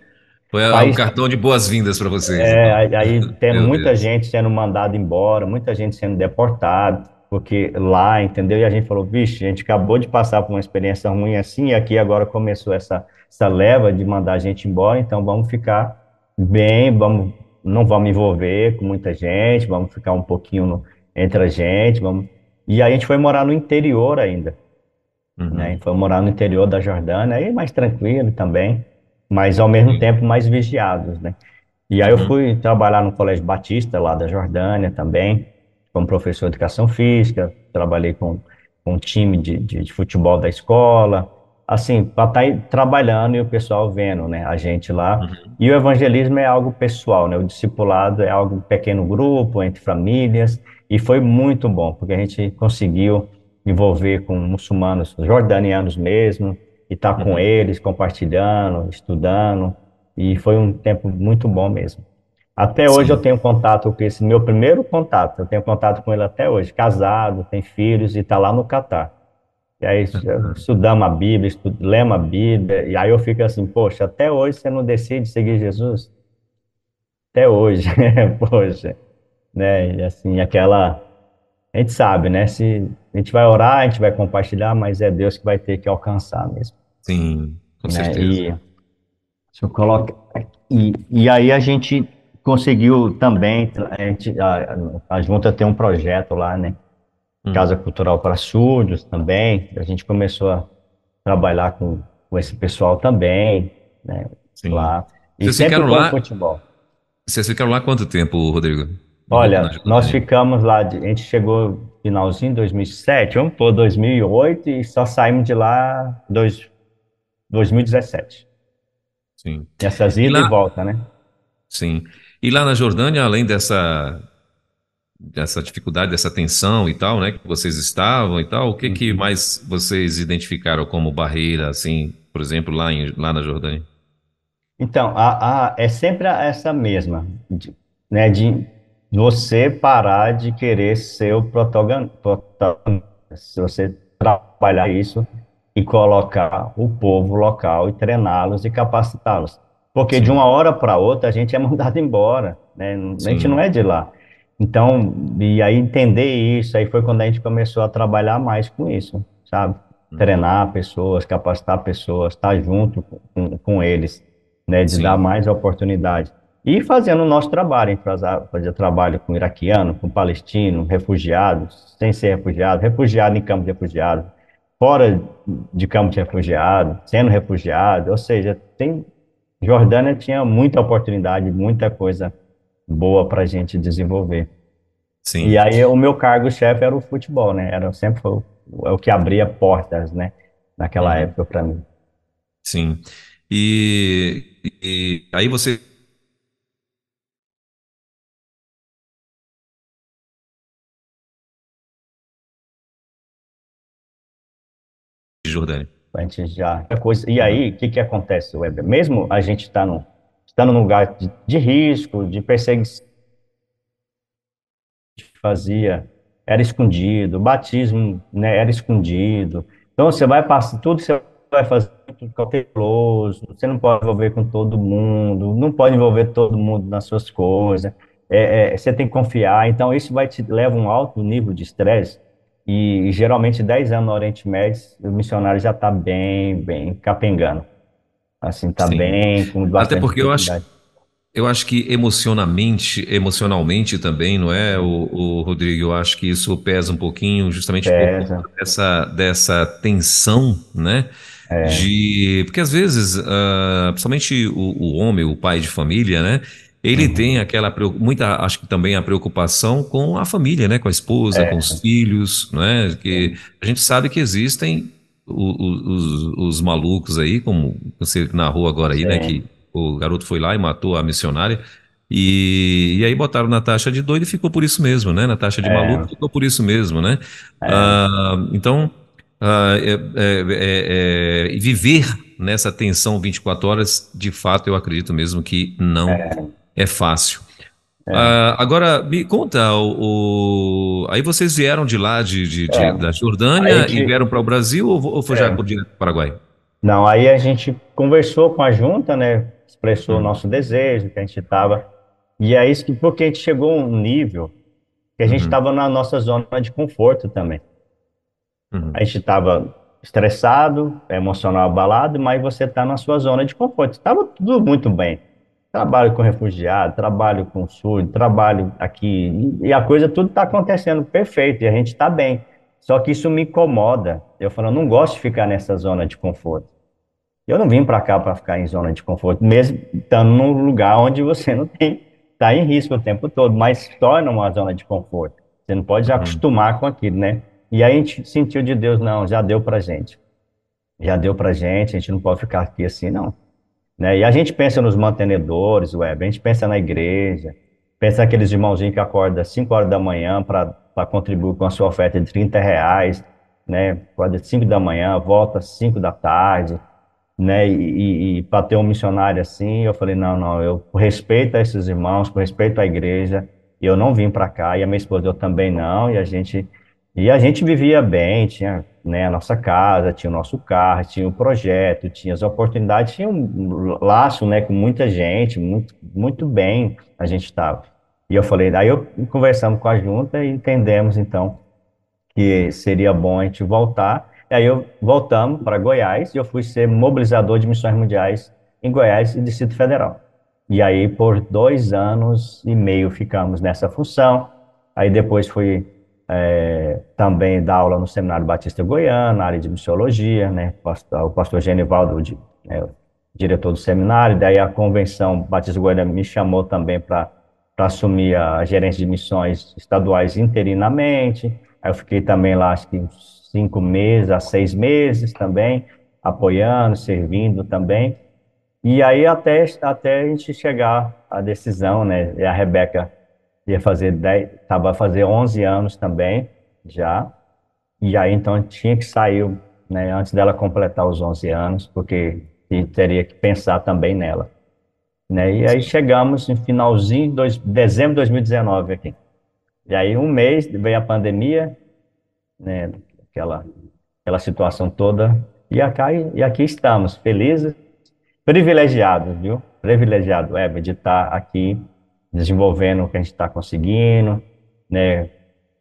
B: Foi um cartão de boas-vindas para vocês.
C: É, aí, aí tem muita Deus. gente sendo mandada embora, muita gente sendo deportada porque lá, entendeu? E a gente falou, vixe, a gente acabou de passar por uma experiência ruim assim, e aqui agora começou essa, essa leva de mandar a gente embora, então vamos ficar bem, vamos, não vamos envolver com muita gente, vamos ficar um pouquinho no, entre a gente, vamos... E a gente foi morar no interior ainda, uhum. né? A gente foi morar no interior da Jordânia, aí mais tranquilo também, mas ao mesmo uhum. tempo mais vigiados, né? E aí eu uhum. fui trabalhar no Colégio Batista lá da Jordânia também, como professor de educação física, trabalhei com, com um time de, de, de futebol da escola, assim, para estar tá trabalhando e o pessoal vendo, né, a gente lá. Uhum. E o evangelismo é algo pessoal, né? O discipulado é algo pequeno grupo, entre famílias, e foi muito bom, porque a gente conseguiu envolver com muçulmanos jordanianos mesmo, e estar tá uhum. com eles, compartilhando, estudando, e foi um tempo muito bom mesmo. Até Sim. hoje eu tenho contato com esse meu primeiro contato, eu tenho contato com ele até hoje, casado, tem filhos e está lá no Catar. E aí estudamos a Bíblia, estudo, lemos a Bíblia, e aí eu fico assim, poxa, até hoje você não decide seguir Jesus? Até hoje, poxa, né, e assim, aquela, a gente sabe, né, se a gente vai orar, a gente vai compartilhar, mas é Deus que vai ter que alcançar mesmo.
B: Sim, com né, certeza. E,
C: se eu coloco, e, e aí a gente conseguiu também, a, gente, a, a Junta tem um projeto lá, né, Hum. Casa Cultural para Surdos também. A gente começou a trabalhar com, com esse pessoal também, né? Sim. Lá.
B: E Vocês ficaram lá? Futebol. Vocês ficaram lá quanto tempo, Rodrigo?
C: Olha, nós ficamos lá, de, a gente chegou finalzinho de 2007, vamos pôr 2008 e só saímos de lá dois, 2017.
B: Sim.
C: Essas idas e, lá, e volta, né?
B: Sim. E lá na Jordânia, além dessa dessa dificuldade, dessa tensão e tal, né, que vocês estavam e tal, o que, uhum. que mais vocês identificaram como barreira, assim, por exemplo, lá, em, lá na Jordânia?
C: Então, a, a, é sempre essa mesma, de, né, de você parar de querer ser o protagonista, se você trabalhar isso e colocar o povo local e treiná-los e capacitá-los. Porque Sim. de uma hora para outra a gente é mandado embora, né? a gente não é de lá. Então, e aí entender isso, aí foi quando a gente começou a trabalhar mais com isso, sabe? Uhum. Treinar pessoas, capacitar pessoas, estar junto com, com eles, né? De Sim. dar mais oportunidade. E fazendo o nosso trabalho, fazia trabalho com iraquiano, com palestino, refugiados, sem ser refugiado, refugiado em campo de refugiado, fora de campo de refugiado, sendo refugiado, ou seja, tem Jordânia tinha muita oportunidade, muita coisa boa para a gente desenvolver. Sim. E aí o meu cargo-chefe era o futebol, né? Era sempre foi o, é o que abria portas, né? Naquela uhum. época para mim.
B: Sim. E, e aí você Jordânia.
C: A gente já coisa. E aí, o que que acontece, Weber? Mesmo a gente está no estando num lugar de, de risco, de perseguição, fazia era escondido, batismo né, era escondido. Então você vai passar tudo, você vai fazer tudo cauteloso, você não pode envolver com todo mundo, não pode envolver todo mundo nas suas coisas. É, é, você tem que confiar. Então isso vai te leva um alto nível de estresse. E, e geralmente 10 anos no Oriente Médio, o missionário já está bem, bem capengando. Assim, tá Sim. bem, com
B: Até porque eu acho, eu acho que emocionalmente, emocionalmente também, não é, o, o Rodrigo? Eu acho que isso pesa um pouquinho, justamente pesa. por dessa, dessa tensão, né? É. De, porque às vezes, uh, principalmente o, o, homem, o pai de família, né? Ele uhum. tem aquela muita, acho que também a preocupação com a família, né? Com a esposa, é. com os filhos, não é? Que a gente sabe que existem os, os, malucos aí, como você narrou agora aí, né? Que o garoto foi lá e matou a missionária. E, e aí botaram na taxa de doido e ficou por isso mesmo, né? Na taxa de é. maluco ficou por isso mesmo, né? É. Ah, então, ah, é, é, é, é viver nessa tensão 24 horas, de fato, eu acredito mesmo que não é, fácil. Uh, agora, me conta, o, o, aí vocês vieram de lá, de, de, de é. da Jordânia, gente, e vieram para o Brasil ou, ou foi é. já direto para o Paraguai?
C: Não, aí a gente conversou com a junta, né, expressou o hum. nosso desejo, que a gente estava, e é isso que, porque a gente chegou a um nível que a gente estava uhum. na nossa zona de conforto também. Uhum. A gente estava estressado, emocional abalado, mas você está na sua zona de conforto. Estava tudo muito bem. Trabalho com refugiado, trabalho com surdo, trabalho aqui, e a coisa tudo está acontecendo perfeito, e a gente está bem. Só que isso me incomoda. Eu falo, eu não gosto de ficar nessa zona de conforto. Eu não vim para cá para ficar em zona de conforto, mesmo estando num lugar onde você não tem, está em risco o tempo todo, mas torna uma zona de conforto. Você não pode uhum. acostumar com aquilo, né? E aí a gente sentiu de Deus, não, já deu para gente. já deu pra gente, a gente não pode ficar aqui assim, não. Né? E a gente pensa nos mantenedores, web, a gente pensa na igreja, pensa naqueles irmãozinhos que acordam às 5 horas da manhã para contribuir com a sua oferta de 30 reais, né? Acorda às 5 da manhã, volta às 5 da tarde, né? E, e, e para ter um missionário assim, eu falei, não, não, eu respeito a esses irmãos, respeito à igreja, e eu não vim para cá, e a minha esposa eu também não, e a gente e a gente vivia bem, tinha né, a nossa casa, tinha o nosso carro, tinha o projeto, tinha as oportunidades, tinha um laço né, com muita gente, muito, muito bem a gente estava. E eu falei, aí eu conversamos com a junta e entendemos então que seria bom a gente voltar. E aí eu voltamos para Goiás e eu fui ser mobilizador de missões mundiais em Goiás e Distrito Federal. E aí por dois anos e meio ficamos nessa função. Aí depois fui é, também dá aula no Seminário Batista Goiano, na área de missiologia, né? O pastor Genivaldo, de, é, diretor do seminário, daí a Convenção Batista Goiana me chamou também para assumir a gerência de missões estaduais interinamente, aí eu fiquei também lá, acho que uns cinco meses a seis meses também, apoiando, servindo também, e aí até, até a gente chegar à decisão, né, e a Rebeca ia fazer 10, estava a fazer 11 anos também, já, e aí então tinha que sair, né, antes dela completar os 11 anos, porque teria que pensar também nela. Né, e aí chegamos em finalzinho de dezembro de 2019 aqui. E aí um mês veio a pandemia, né, aquela, aquela situação toda, e aqui, e aqui estamos, felizes, privilegiados, viu? Privilegiado, é, de estar aqui desenvolvendo o que a gente está conseguindo, né?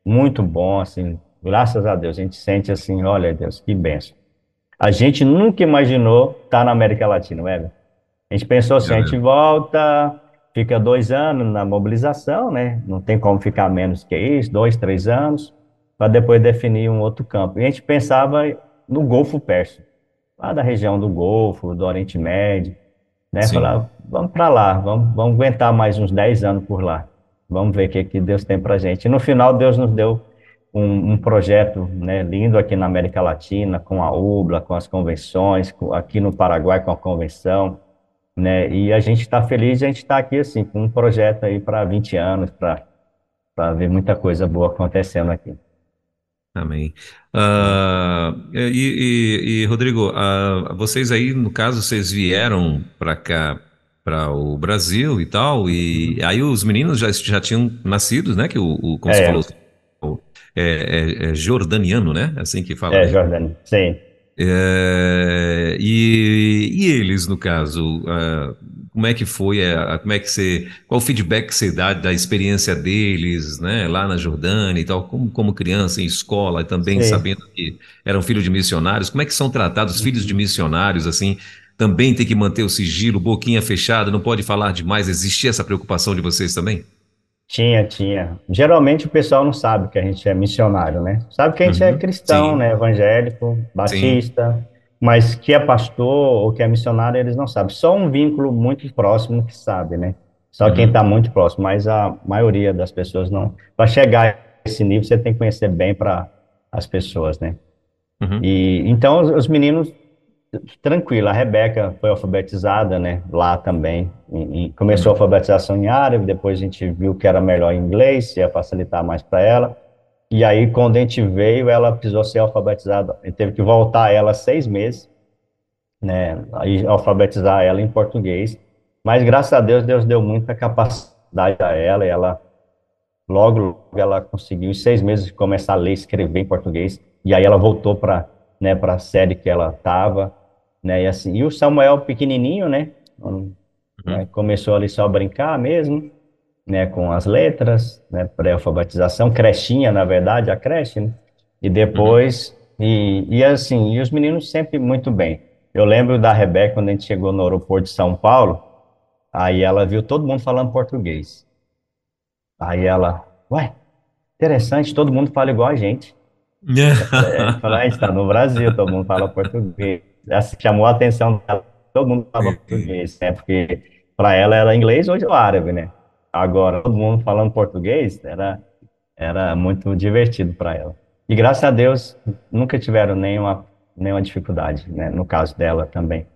C: Muito bom, assim, graças a Deus. A gente sente assim, olha Deus, que benção. A gente nunca imaginou estar tá na América Latina, né? A gente pensou assim, a gente volta, fica dois anos na mobilização, né? Não tem como ficar menos que isso, dois, três anos, para depois definir um outro campo. E a gente pensava no Golfo Pérsico, lá da região do Golfo, do Oriente Médio, né? Sim. Falar, vamos para lá, vamos, vamos aguentar mais uns 10 anos por lá. Vamos ver o que, que Deus tem para gente. E no final, Deus nos deu um, um projeto né, lindo aqui na América Latina, com a UBLA, com as convenções, com, aqui no Paraguai com a convenção, né? E a gente está feliz, a gente está aqui assim, com um projeto aí para 20 anos, para ver muita coisa boa acontecendo aqui.
B: Amém. Uh, e, e, e, Rodrigo, uh, vocês aí, no caso, vocês vieram para cá, para o Brasil e tal, e aí os meninos já, já tinham nascido, né? Que o, o como é. você falou, é, é, é, jordaniano, né? É assim que fala.
C: É, jordano, sim.
B: É, e, e, eles, no caso, uh, como é que foi, a, como é que você, qual o feedback que você dá da experiência deles, né, lá na Jordânia e tal, como, como criança em escola, também Sim. sabendo que eram filhos de missionários, como é que são tratados filhos de missionários, assim, também tem que manter o sigilo, boquinha fechada, não pode falar demais, existia essa preocupação de vocês também?
C: Tinha, tinha. Geralmente o pessoal não sabe que a gente é missionário, né? Sabe que a gente é uhum, é cristão, sim. né? Evangélico, batista. Mas que é pastor ou que é missionário, eles não sabem. Só um vínculo muito próximo que sabe, né? Só uhum. quem está muito próximo, mas a maioria das pessoas não. Para chegar a esse nível, você tem que conhecer bem para as pessoas, né? Uhum. E então os meninos tranquilo. A Rebeca foi alfabetizada, né, lá também. E, e começou a alfabetização em árabe, depois a gente viu que era melhor em inglês, ia facilitar mais para ela. E aí, quando a gente veio, ela precisou ser alfabetizada. A gente teve que voltar ela seis meses, né, aí alfabetizar ela em português. Mas, graças a Deus, Deus deu muita capacidade a ela, e ela, logo, ela conseguiu, em seis meses, começar a ler e escrever em português. E aí ela voltou para né, a série que ela estava, né, e assim, e o Samuel pequenininho, né, uhum. né, começou ali só a brincar mesmo, né, com as letras, né, pré-alfabetização, crechinha, na verdade, a creche, né, e depois, uhum. e, e assim, e os meninos sempre muito bem. Eu lembro da Rebeca, quando a gente chegou no aeroporto de São Paulo, aí ela viu todo mundo falando português. Aí ela, ué, interessante, todo mundo fala igual a gente é, falar, a gente está no Brasil, todo mundo fala português. Essa chamou a atenção dela, todo mundo fala português, né? Porque para ela era inglês ou árabe, né? Agora, todo mundo falando português era, era muito divertido para ela. E graças a Deus, nunca tiveram nenhuma nenhuma dificuldade, né? No caso dela também.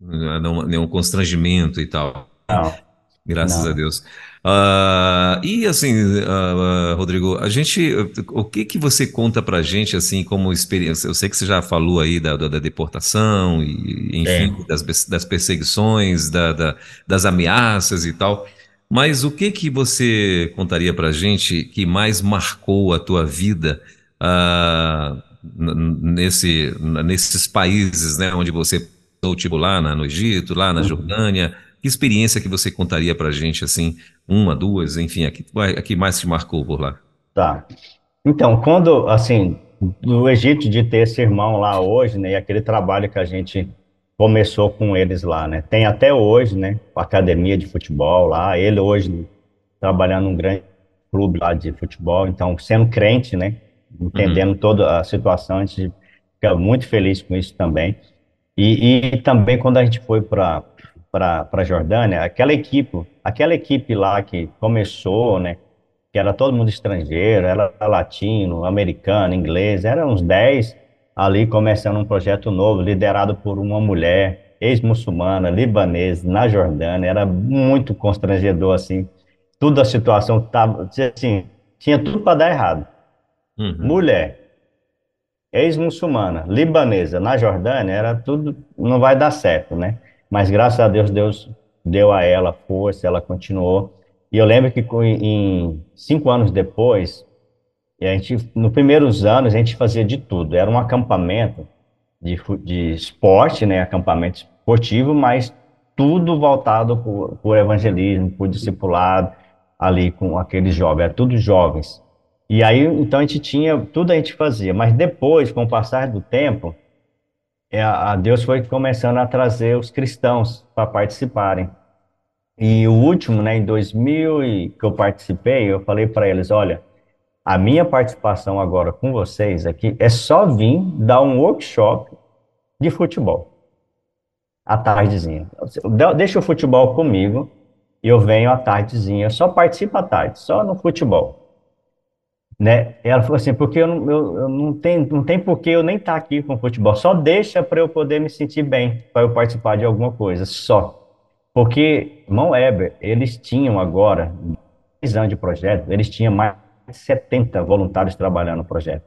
B: Não, nenhum constrangimento e tal.
C: Não.
B: Graças não. a Deus. Uh, e assim, uh, Rodrigo, a gente, o que que você conta pra gente assim como experiência? Eu sei que você já falou aí da, da, da deportação e enfim é. das, das perseguições, da, da, das ameaças e tal. Mas o que que você contaria pra gente que mais marcou a tua vida uh, nesse, nesses países, né, onde você tipo lá na, no Egito, lá na uhum. Jordânia? Que experiência que você contaria pra gente, assim, uma, duas, enfim, a que, a que mais te marcou por lá?
C: Tá. Então, quando, assim, no Egito de ter esse irmão lá hoje, né, e aquele trabalho que a gente começou com eles lá, né, tem até hoje, né, a academia de futebol lá, ele hoje trabalhando num grande clube lá de futebol, então, sendo crente, né, entendendo uhum. toda a situação, a gente fica muito feliz com isso também. E, e também quando a gente foi para para a Jordânia, aquela equipe, aquela equipe lá que começou, né, que era todo mundo estrangeiro, era latino, americano, inglês, eram uns 10 ali começando um projeto novo, liderado por uma mulher ex-muçulmana, libanesa, na Jordânia, era muito constrangedor, assim, tudo a situação tava, assim, tinha tudo para dar errado. Uhum. Mulher, ex-muçulmana, libanesa, na Jordânia, era tudo, não vai dar certo, né? Mas graças a Deus, Deus deu a ela força, ela continuou. E eu lembro que em cinco anos depois, a gente, nos primeiros anos, a gente fazia de tudo. Era um acampamento de, de esporte, né, acampamento esportivo, mas tudo voltado por, evangelismo, por discipulado, ali com aqueles jovens, era tudo jovens. E aí, então a gente tinha, tudo a gente fazia, mas depois, com o passar do tempo, é, a Deus foi começando a trazer os cristãos para participarem. E o último, né, em 2000 e, que eu participei, eu falei para eles, olha, a minha participação agora com vocês aqui é só vir dar um workshop de futebol à tardezinha. Deixa o futebol comigo e eu venho à tardezinha, só participo à tarde, só no futebol né? Ela falou assim, porque eu não, eu, eu não tem não tem porquê eu nem estar tá aqui com o futebol, só deixa para eu poder me sentir bem, para eu participar de alguma coisa, só. Porque, irmão Eber, eles tinham agora, 10 anos de projeto, eles tinham mais de 70 voluntários trabalhando no projeto.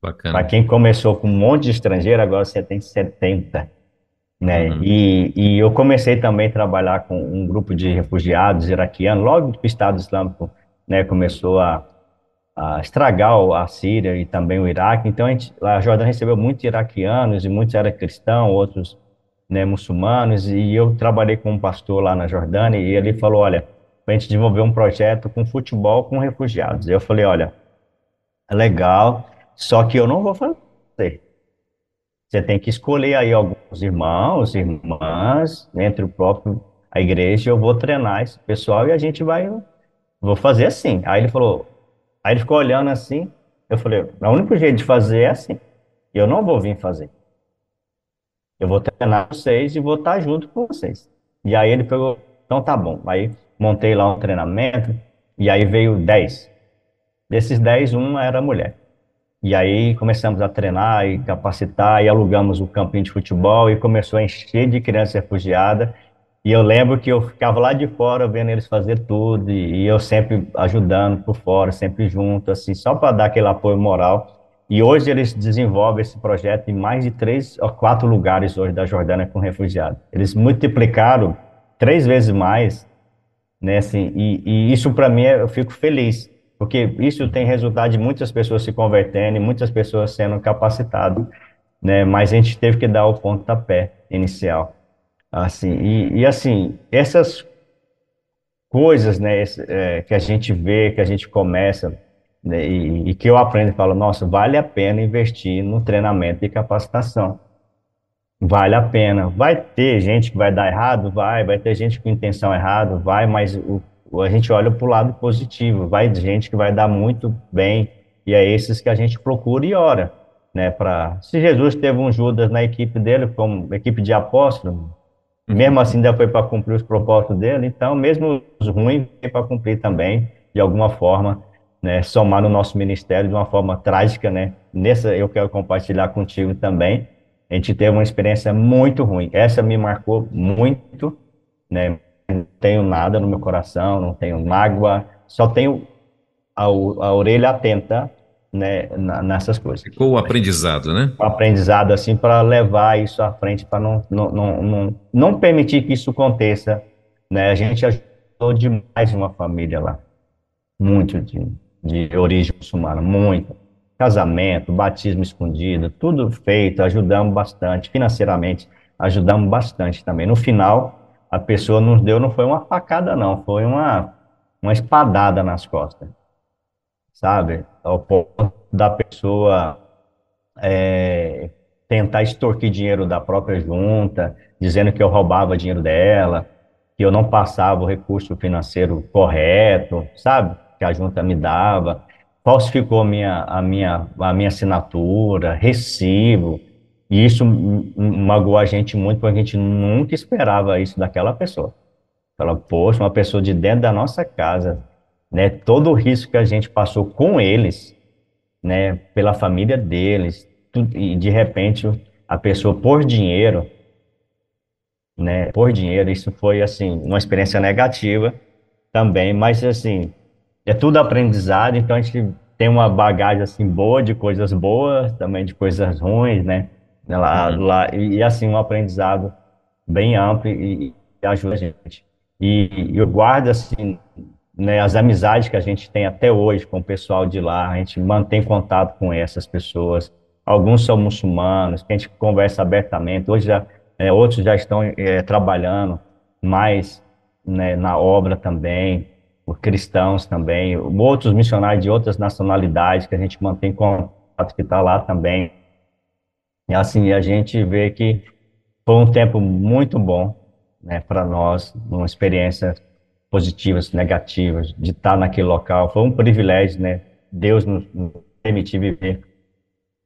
B: Bacana.
C: Para quem começou com um monte de estrangeiro, agora você tem 70. Né? Uhum. E, e eu comecei também a trabalhar com um grupo de refugiados iraquianos, logo do Estado Islâmico né, começou a, a estragar a Síria e também o Iraque. Então, a, gente, a Jordânia recebeu muitos iraquianos e muitos eram cristãos, outros né, muçulmanos. E eu trabalhei com um pastor lá na Jordânia e ele falou: Olha, a gente desenvolver um projeto com futebol com refugiados. Eu falei: Olha, é legal, só que eu não vou fazer. Você tem que escolher aí alguns irmãos, irmãs, entre o próprio a igreja, eu vou treinar esse pessoal e a gente vai vou fazer assim. Aí ele falou, aí ele ficou olhando assim, eu falei, o único jeito de fazer é assim. Eu não vou vir fazer. Eu vou treinar vocês e vou estar junto com vocês. E aí ele pegou, então tá bom. Aí montei lá um treinamento e aí veio 10. Desses 10, um era mulher. E aí começamos a treinar e capacitar e alugamos o campinho de futebol e começou a encher de crianças refugiadas e eu lembro que eu ficava lá de fora vendo eles fazer tudo, e, e eu sempre ajudando por fora, sempre junto, assim, só para dar aquele apoio moral. E hoje eles desenvolvem esse projeto em mais de três ou quatro lugares hoje da Jordânia com refugiados. Eles multiplicaram três vezes mais, né, assim, e, e isso para mim eu fico feliz, porque isso tem resultado de muitas pessoas se convertendo e muitas pessoas sendo capacitadas, né, mas a gente teve que dar o pontapé inicial. Assim, e, e assim, essas coisas, né, esse, é, que a gente vê, que a gente começa, né, e, e, que eu aprendo e falo, nossa, vale a pena investir no treinamento e capacitação. Vale a pena. Vai ter gente que vai dar errado? Vai. Vai ter gente com intenção errada? Vai, mas o, a gente olha para o lado positivo. Vai gente que vai dar muito bem, e é esses que a gente procura e ora. Né, pra, se Jesus teve um Judas na equipe dele, como equipe de apóstolo, mesmo assim, ainda foi para cumprir os propósitos dele, então, mesmo os ruins, foi para cumprir também, de alguma forma, né, somar no nosso ministério de uma forma trágica, né? Nessa eu quero compartilhar contigo também. A gente teve uma experiência muito ruim. Essa me marcou muito, né? Não tenho nada no meu coração, não tenho mágoa, só tenho a, a orelha atenta, né, nessas coisas.
B: Ficou o aprendizado, né?
C: O aprendizado, assim, para levar isso à frente, para não, não, não, não, não permitir que isso aconteça, né? A gente ajudou demais uma família lá, muito de de origem muçulmana, muito. Casamento, batismo escondido, tudo feito, ajudamos bastante. Financeiramente, ajudamos bastante também. No final, a pessoa nos deu, não foi uma facada, não, foi uma, uma espadada nas costas. Sabe? Ao ponto da pessoa é, tentar extorquir dinheiro da própria junta, dizendo que eu roubava dinheiro dela, que eu não passava o recurso financeiro correto, sabe? que a junta me dava, falsificou minha, a minha, a minha assinatura, recibo, e isso magoou a gente muito, porque a gente nunca esperava isso daquela pessoa. Fala, poxa, uma pessoa de dentro da nossa casa, né, todo o risco que a gente passou com eles, né, pela família deles, tudo, e de repente a pessoa por dinheiro, né, por dinheiro, isso foi assim, uma experiência negativa também, mas assim, é tudo aprendizado, então a gente tem uma bagagem assim boa de coisas boas, também de coisas ruins, né? Lá, uhum. lá, e, e, assim, um aprendizado bem amplo e, e ajuda a gente. E, e eu guardo assim, né, as amizades que a gente tem até hoje com o pessoal de lá, a gente mantém contato com essas pessoas. Alguns são muçulmanos, que a gente conversa abertamente. Hoje já, é, outros já estão é, trabalhando mais né, na obra também por cristãos também, outros missionários de outras nacionalidades que a gente mantém contato, que está lá também. E assim, a gente vê que foi um tempo muito bom né, para nós, uma experiência positivas, negativas, de estar naquele local. Foi um privilégio, né? Deus nos, nos permitir viver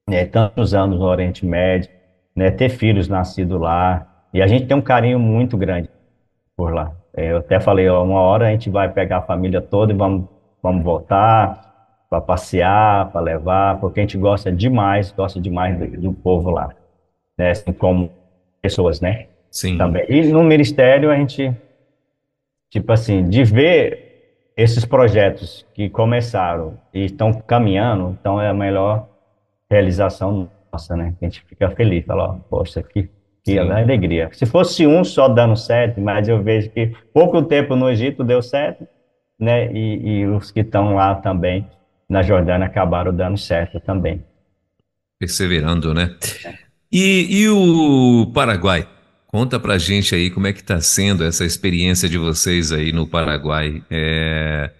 C: né, tantos anos no Oriente Médio, né, ter filhos nascidos lá. E a gente tem um carinho muito grande por lá. É, eu até falei, ó, uma hora a gente vai pegar a família toda e vamos, vamos voltar para passear, para levar, porque a gente gosta demais, gosta demais do, do povo lá, né? Assim, como pessoas, né?
B: Sim.
C: Também. E no ministério a gente, tipo assim, de ver esses projetos que começaram e estão caminhando, então é a melhor realização nossa, né? A gente fica feliz, fala, ó, poxa, que é alegria. Se fosse um só dando certo, mas eu vejo que pouco tempo no Egito deu certo, né? E, e os que estão lá também na Jordânia acabaram dando certo também.
B: Perseverando, né? E, e o Paraguai? Conta pra gente aí como é que está sendo essa experiência de vocês aí no Paraguai. É,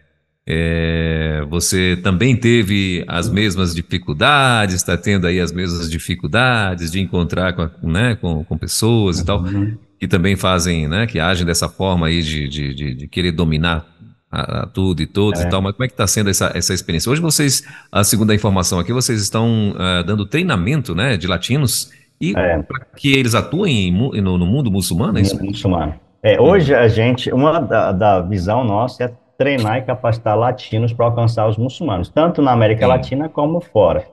B: é, você também teve as mesmas dificuldades, está tendo aí as mesmas dificuldades de encontrar com, né, com, com pessoas e tal, uhum. que também fazem, né, que agem dessa forma aí de, de, de, de querer dominar a, a tudo e todos é. e tal, mas como é que está sendo essa, essa experiência? Hoje vocês, a segunda informação aqui, vocês estão uh, dando treinamento, né, de latinos e é. para que eles atuem no, no, mundo muçulmano, é isso?
C: Muçulmano. É, hoje a gente, uma da, da visão nossa é treinar e capacitar latinos para alcançar os muçulmanos, tanto na América Sim. Latina como fora.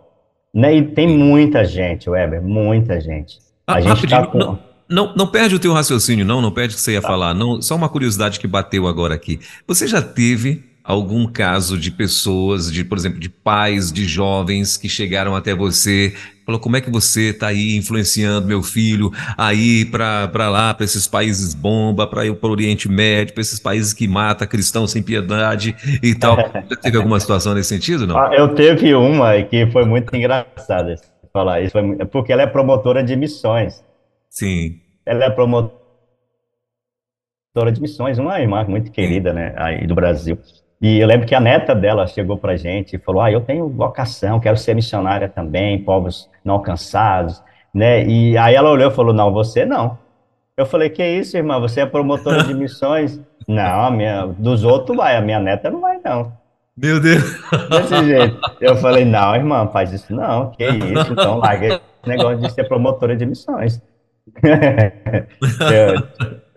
C: Né? E tem muita gente, Weber, muita gente.
B: Ah, a gente tá com... não, não, não, perde o teu raciocínio, não, não perde o que você ia tá. falar. Não, só uma curiosidade que bateu agora aqui. Você já teve algum caso de pessoas, de, por exemplo, de pais de jovens que chegaram até você, falou como é que você está aí influenciando meu filho a ir para lá, para esses países bomba, para ir para o Oriente Médio, para esses países que mata cristãos sem piedade e tal. Já teve alguma situação nesse sentido, não?
C: Ah, eu teve uma que foi muito engraçada falar isso, foi, porque ela é promotora de missões.
B: Sim.
C: Ela é promotora de missões, uma irmã muito querida, né, aí do Brasil. E eu lembro que a neta dela chegou para a gente e falou: Ah, eu tenho vocação, quero ser missionária também, povos não alcançados, né? E aí ela olhou e falou: Não, você não. Eu falei: Que isso, irmã? Você é promotora de missões? não, a minha, dos outros vai, a minha neta não vai, não.
B: Meu Deus!
C: Desse jeito. Eu falei: Não, irmã, faz isso não, que isso, então larga esse negócio de ser promotora de missões.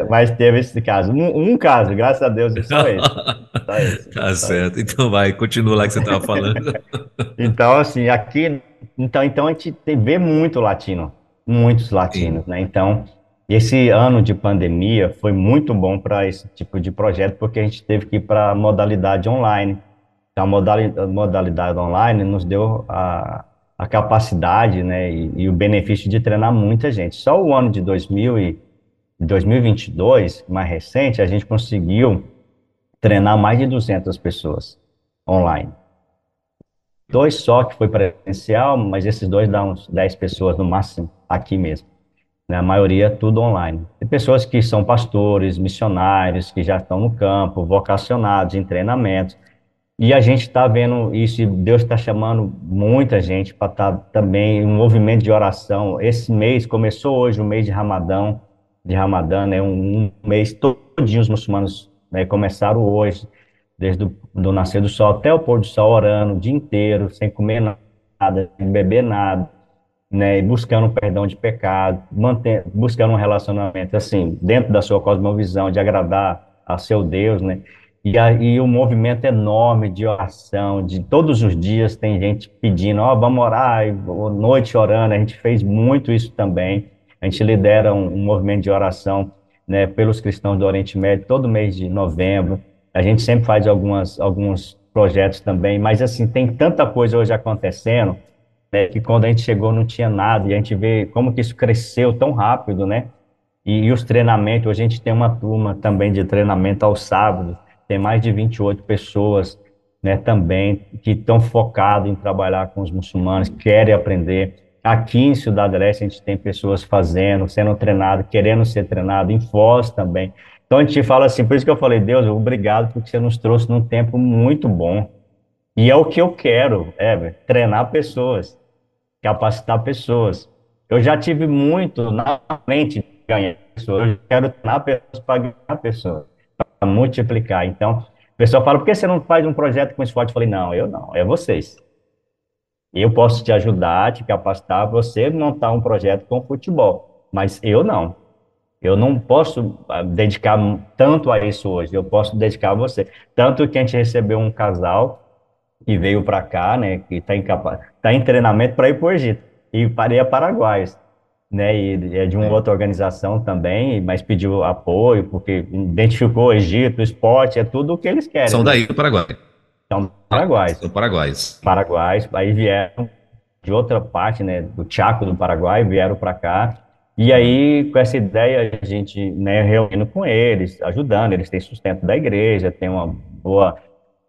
C: mas teve esse caso. Um, um, caso, graças a Deus, só esse. Só
B: esse tá só certo. Esse. Então vai, continua lá que você estava falando.
C: então, assim, aqui. Então, então a gente vê muito latino. Muitos latinos, Sim. né? Então, esse ano de pandemia foi muito bom para esse tipo de projeto, porque a gente teve que ir para a modalidade online. Então, a modalidade, modalidade online nos deu a, a capacidade né, e, e, o benefício de treinar muita gente. Só o ano de 2000 e 2022, mais recente, a gente conseguiu treinar mais de 200 pessoas online. Dois só que foi presencial, mas esses dois dão uns 10 pessoas no máximo aqui mesmo. Né? A maioria tudo online. Tem pessoas que são pastores, missionários, que já estão no campo, vocacionados em treinamentos. E a gente está vendo isso, e Deus está chamando muita gente para estar tá também um movimento de oração. Esse mês começou hoje, o mês de Ramadão, de Ramadã, né? Um, um mês todinho os muçulmanos né, começaram hoje, desde o do nascer do sol até o pôr do sol, orando o dia inteiro, sem comer nada, sem beber nada, né? E buscando perdão de pecado, manter, buscando um relacionamento assim, dentro da sua cosmovisão, de agradar a seu Deus, né? E aí o um movimento enorme de oração, de todos os dias tem gente pedindo, ó, oh, vamos orar, e, noite orando, a gente fez muito isso também. A gente lidera um, um movimento de oração né, pelos cristãos do Oriente Médio todo mês de novembro. A gente sempre faz algumas, alguns projetos também, mas assim, tem tanta coisa hoje acontecendo, né, que quando a gente chegou não tinha nada, e a gente vê como que isso cresceu tão rápido, né? E, e os treinamentos, a gente tem uma turma também de treinamento aos sábados, tem mais de 28 pessoas, né, também, que estão focados em trabalhar com os muçulmanos, querem aprender. Aqui em Cidade Leste a gente tem pessoas fazendo, sendo treinado, querendo ser treinado, em Foz também. Então a gente fala assim, por isso que eu falei, Deus, obrigado porque você nos trouxe num tempo muito bom. E é o que eu quero, é, treinar pessoas, capacitar pessoas. Eu já tive muito na frente de ganhar pessoas, eu quero treinar pessoas para ganhar pessoas, para multiplicar. Então, o pessoal fala, por que você não faz um projeto com esporte? Eu falei, não, eu não, é vocês. Eu posso te ajudar, te capacitar, você montar um projeto com futebol, mas eu não. Eu não posso ah, dedicar tanto a isso hoje, eu posso dedicar a você. Tanto que a gente recebeu um casal que veio para cá, né, que está em, tá em treinamento para ir para o Egito, e para a Paraguai, né, e é de uma outra organização também, mas pediu apoio, porque identificou o Egito, o esporte, é tudo o que eles querem.
B: São né? daí do Paraguai.
C: São paraguaios.
B: São paraguaios.
C: Paraguaios, aí vieram de outra parte, né, do Chaco do Paraguai, vieram para cá. E aí, com essa ideia, a gente, né, reunindo com eles, ajudando, eles têm sustento da igreja, tem uma boa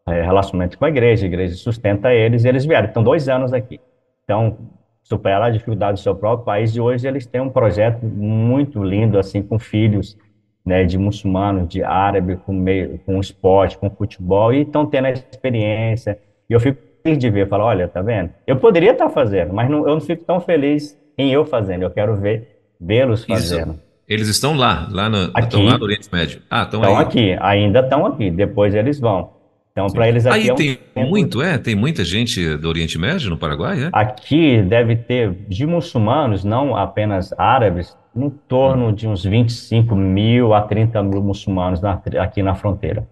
C: é, relacionamento com a igreja, a igreja sustenta eles, e eles vieram, estão dois anos aqui. Então, superar a dificuldade do seu próprio país, e hoje eles têm um projeto muito lindo, assim, com filhos, né, de muçulmanos, de árabe, com, meio, com esporte, com futebol, e estão tendo a experiência. E eu fico feliz de ver, falo, olha, tá vendo? Eu poderia estar fazendo, mas não, eu não fico tão feliz em eu fazendo, eu quero ver, vê-los fazendo.
B: Eles estão lá, lá no,
C: aqui,
B: estão lá no Oriente Médio.
C: Ah, estão, estão aqui, ainda estão aqui, depois eles vão. Então, para eles aqui.
B: Aí é um tem tempo... muito, é? Tem muita gente do Oriente Médio no Paraguai, é?
C: Aqui deve ter, de muçulmanos, não apenas árabes, em torno de uns 25 mil a 30 mil muçulmanos na, aqui na fronteira.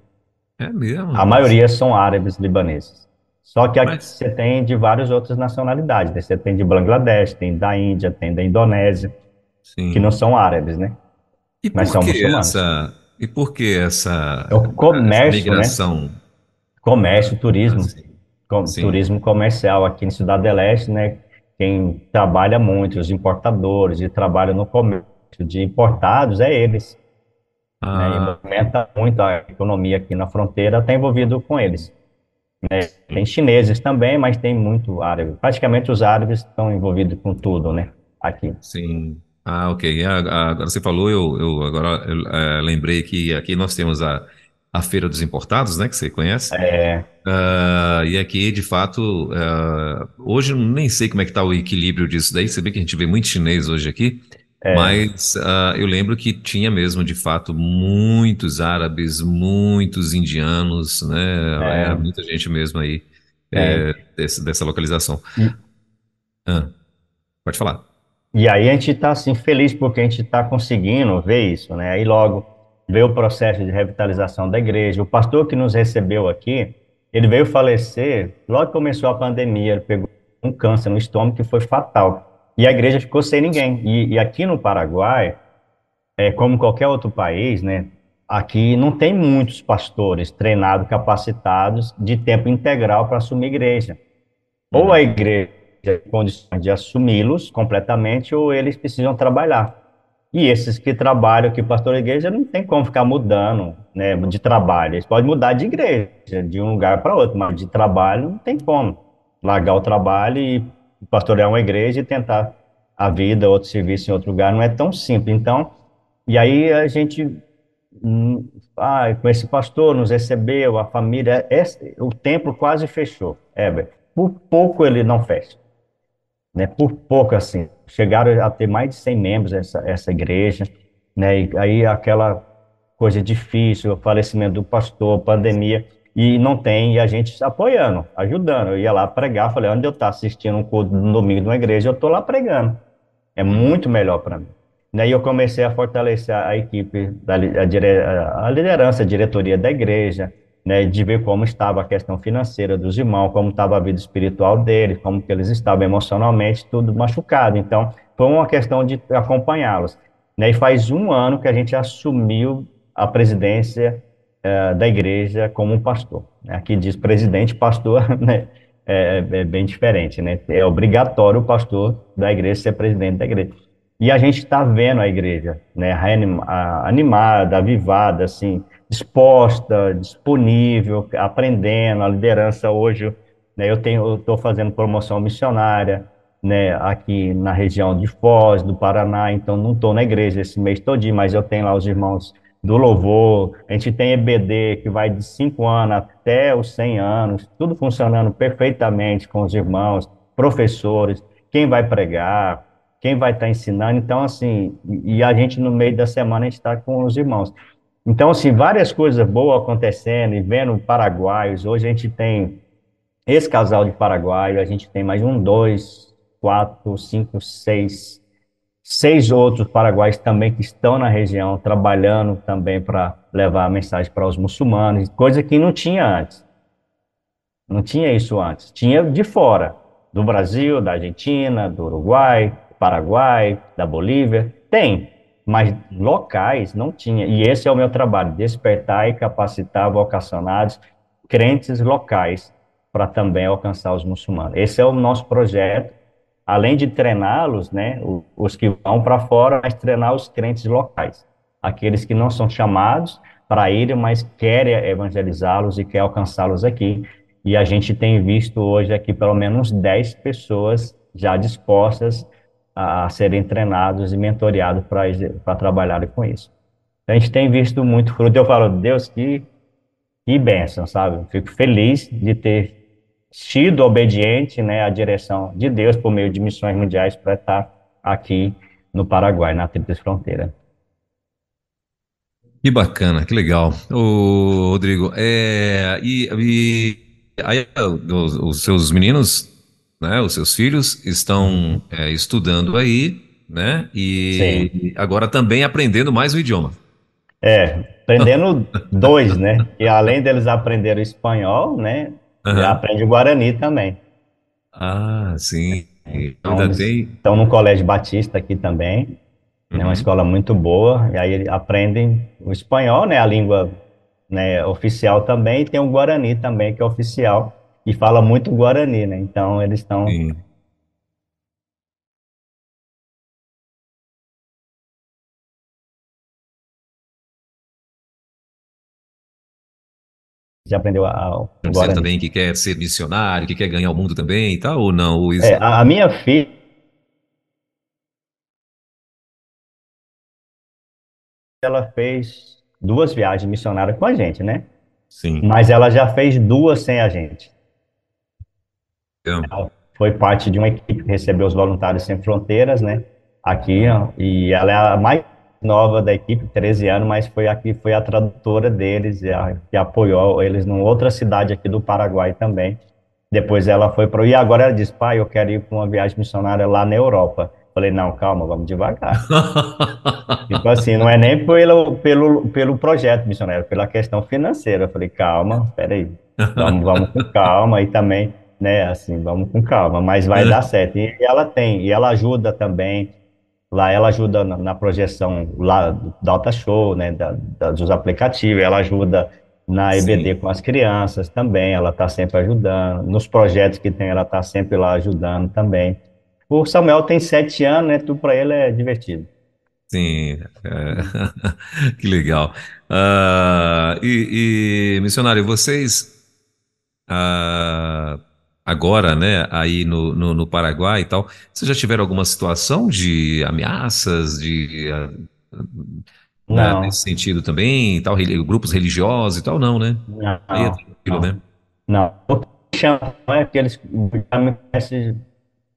B: É mesmo?
C: A maioria são árabes libaneses. Só que aqui Mas... você tem de várias outras nacionalidades. Né? Você tem de Bangladesh, tem da Índia, tem da Indonésia, Sim. que não são árabes, né?
B: E por Mas são que muçulmanos. essa E por que essa,
C: é o comércio,
B: essa migração? Né?
C: Comércio, turismo. Com, turismo comercial aqui em Cidade do Leste, né? quem trabalha muito, os importadores, e trabalha no comércio de importados, é eles. Ah. Né, movimenta muito a economia aqui na fronteira, está envolvido com eles. Né? Tem chineses também, mas tem muito árabe. Praticamente os árabes estão envolvidos com tudo, né? Aqui.
B: Sim. Ah, ok. Agora você falou, eu, eu agora eu, é, lembrei que aqui nós temos a a Feira dos Importados, né, que você conhece.
C: É.
B: Uh, e aqui, de fato, uh, hoje eu nem sei como é que está o equilíbrio disso daí, você vê que a gente vê muito chinês hoje aqui, é. mas uh, eu lembro que tinha mesmo, de fato, muitos árabes, muitos indianos, né, é. muita gente mesmo aí é. é. desse, dessa localização. pode falar.
C: E aí a gente está, assim, feliz porque a gente está conseguindo ver isso, né, aí logo veio o processo de revitalização da igreja. O pastor que nos recebeu aqui, ele veio falecer logo que começou a pandemia, ele pegou um câncer no estômago que foi fatal. E a igreja ficou sem ninguém. E, e aqui no Paraguai, é, como qualquer outro país, né, aqui não tem muitos pastores treinados, capacitados de tempo integral para assumir igreja. Ou a igreja tem condições de assumi-los completamente, ou eles precisam trabalhar. E esses que trabalham aqui, pastor igreja, não tem como ficar mudando né, de trabalho. Eles podem mudar de igreja, de um lugar para outro, mas de trabalho não tem como. Largar o trabalho e pastorear uma igreja e tentar a vida, outro serviço em outro lugar, não é tão simples. Então, e aí a gente, hum, ah, com esse pastor nos recebeu, a família, esse, o templo quase fechou, Heber. Por pouco ele não fecha né, por pouco assim, chegaram a ter mais de 100 membros essa, essa igreja, né, e aí aquela coisa difícil, falecimento do pastor, pandemia, e não tem, e a gente apoiando, ajudando, eu ia lá pregar, falei, onde eu estou assistindo um culto no domingo de uma igreja, eu estou lá pregando, é muito melhor para mim. Daí eu comecei a fortalecer a equipe, a liderança, a diretoria da igreja, né, de ver como estava a questão financeira dos irmãos, como estava a vida espiritual deles, como que eles estavam emocionalmente, tudo machucado. Então, foi uma questão de acompanhá-los. Né, e faz um ano que a gente assumiu a presidência uh, da igreja como um pastor. Né. Aqui diz presidente, pastor, né, é, é, bem diferente, né? É obrigatório o pastor da igreja ser presidente da igreja. E a gente está vendo a igreja, né, animada, avivada, assim, disposta, disponível, aprendendo, a liderança hoje, né, eu tenho, estou fazendo promoção missionária, né, aqui na região de Foz, do Paraná, então não estou na igreja esse mês todinho, mas eu tenho lá os irmãos do louvor, a gente tem EBD que vai de 5 anos até os 100 anos, tudo funcionando perfeitamente com os irmãos, professores, quem vai pregar, quem vai estar tá ensinando, então assim, e a gente no meio da semana está com os irmãos. Então, assim, várias coisas boas acontecendo e vendo paraguaios. Hoje a gente tem esse casal de paraguaio, a gente tem mais um, dois, quatro, cinco, seis, seis outros paraguaios também que estão na região, trabalhando também para levar a mensagem para os muçulmanos, coisa que não tinha antes. Não tinha isso antes. Tinha de fora, do Brasil, da Argentina, do Uruguai, Paraguai, da Bolívia. Tem, mas locais não tinha. E esse é o meu trabalho, despertar e capacitar vocacionados, crentes locais, para também alcançar os muçulmanos. Esse é o nosso projeto, além de treiná-los, né, os que vão para fora, mas treinar os crentes locais, aqueles que não são chamados para irem, mas querem evangelizá-los e quer alcançá-los aqui. E a gente tem visto hoje aqui pelo menos 10 pessoas já dispostas a, serem treinados e mentoreados para trabalharem com isso. A gente tem visto muito fruto. Eu falo, Deus, que, que bênção, sabe? Fico feliz de ter sido obediente né, à direção de Deus por meio de missões mundiais para estar aqui no Paraguai, na Tríplice Fronteira.
B: Que bacana, que legal. Ô, Rodrigo, é, e, e aí, os, os seus meninos né? Os seus filhos estão é, estudando aí, né? E Sim. agora também aprendendo mais o idioma.
C: É, aprendendo dois, né? E além deles aprenderem espanhol, né? Uhum. Aprende o Guarani também.
B: Ah, sim.
C: Então, Ainda tem... Estão no Colégio Batista aqui também. É uhum. uma escola muito boa. E aí aprendem o espanhol, né? A língua né, oficial também. E tem o Guarani também, que é oficial e fala muito Guarani, né? Então eles estão. Já aprendeu a,
B: Você Guarani. também que quer ser missionário, que quer ganhar o mundo também e tal, ou não?
C: É, a, a minha filha. Ela fez duas viagens missionárias com a gente, né?
B: Sim.
C: Mas ela já fez duas sem a gente. Ela foi parte de uma equipe que recebeu os voluntários sem fronteiras, né? Aqui, e ela é a mais nova da equipe, 13 anos, mas foi aqui, foi a tradutora deles, e a, que apoiou eles numa outra cidade aqui do Paraguai também. Depois ela foi para. E agora ela diz, pai, eu quero ir para uma viagem missionária lá na Europa. Falei, não, calma, vamos devagar. tipo assim, não é nem pelo, pelo, pelo projeto missionário, pela questão financeira. Eu falei, calma, peraí, vamos, vamos com calma e também, né, assim, vamos com calma, mas vai dar certo. E ela tem, e ela ajuda também, lá ela ajuda na, na projeção lá da Alta Show, né, da, da, dos aplicativos, ela ajuda na EBD Sim. com as crianças também, ela está sempre ajudando, nos projetos que tem, ela está sempre lá ajudando também. O Samuel tem sete anos, né? Tudo para ele é divertido.
B: Sim, é. que legal. Uh, e, e, missionário, vocês uh, agora, né, aí no, no, no, Paraguai e tal, vocês já tiveram alguma situação de ameaças, de né, nesse sentido também, tal, grupos religiosos e tal, não, né?
C: Não, é tranquilo, não. né? Não, o que chama é que eles já me conhecem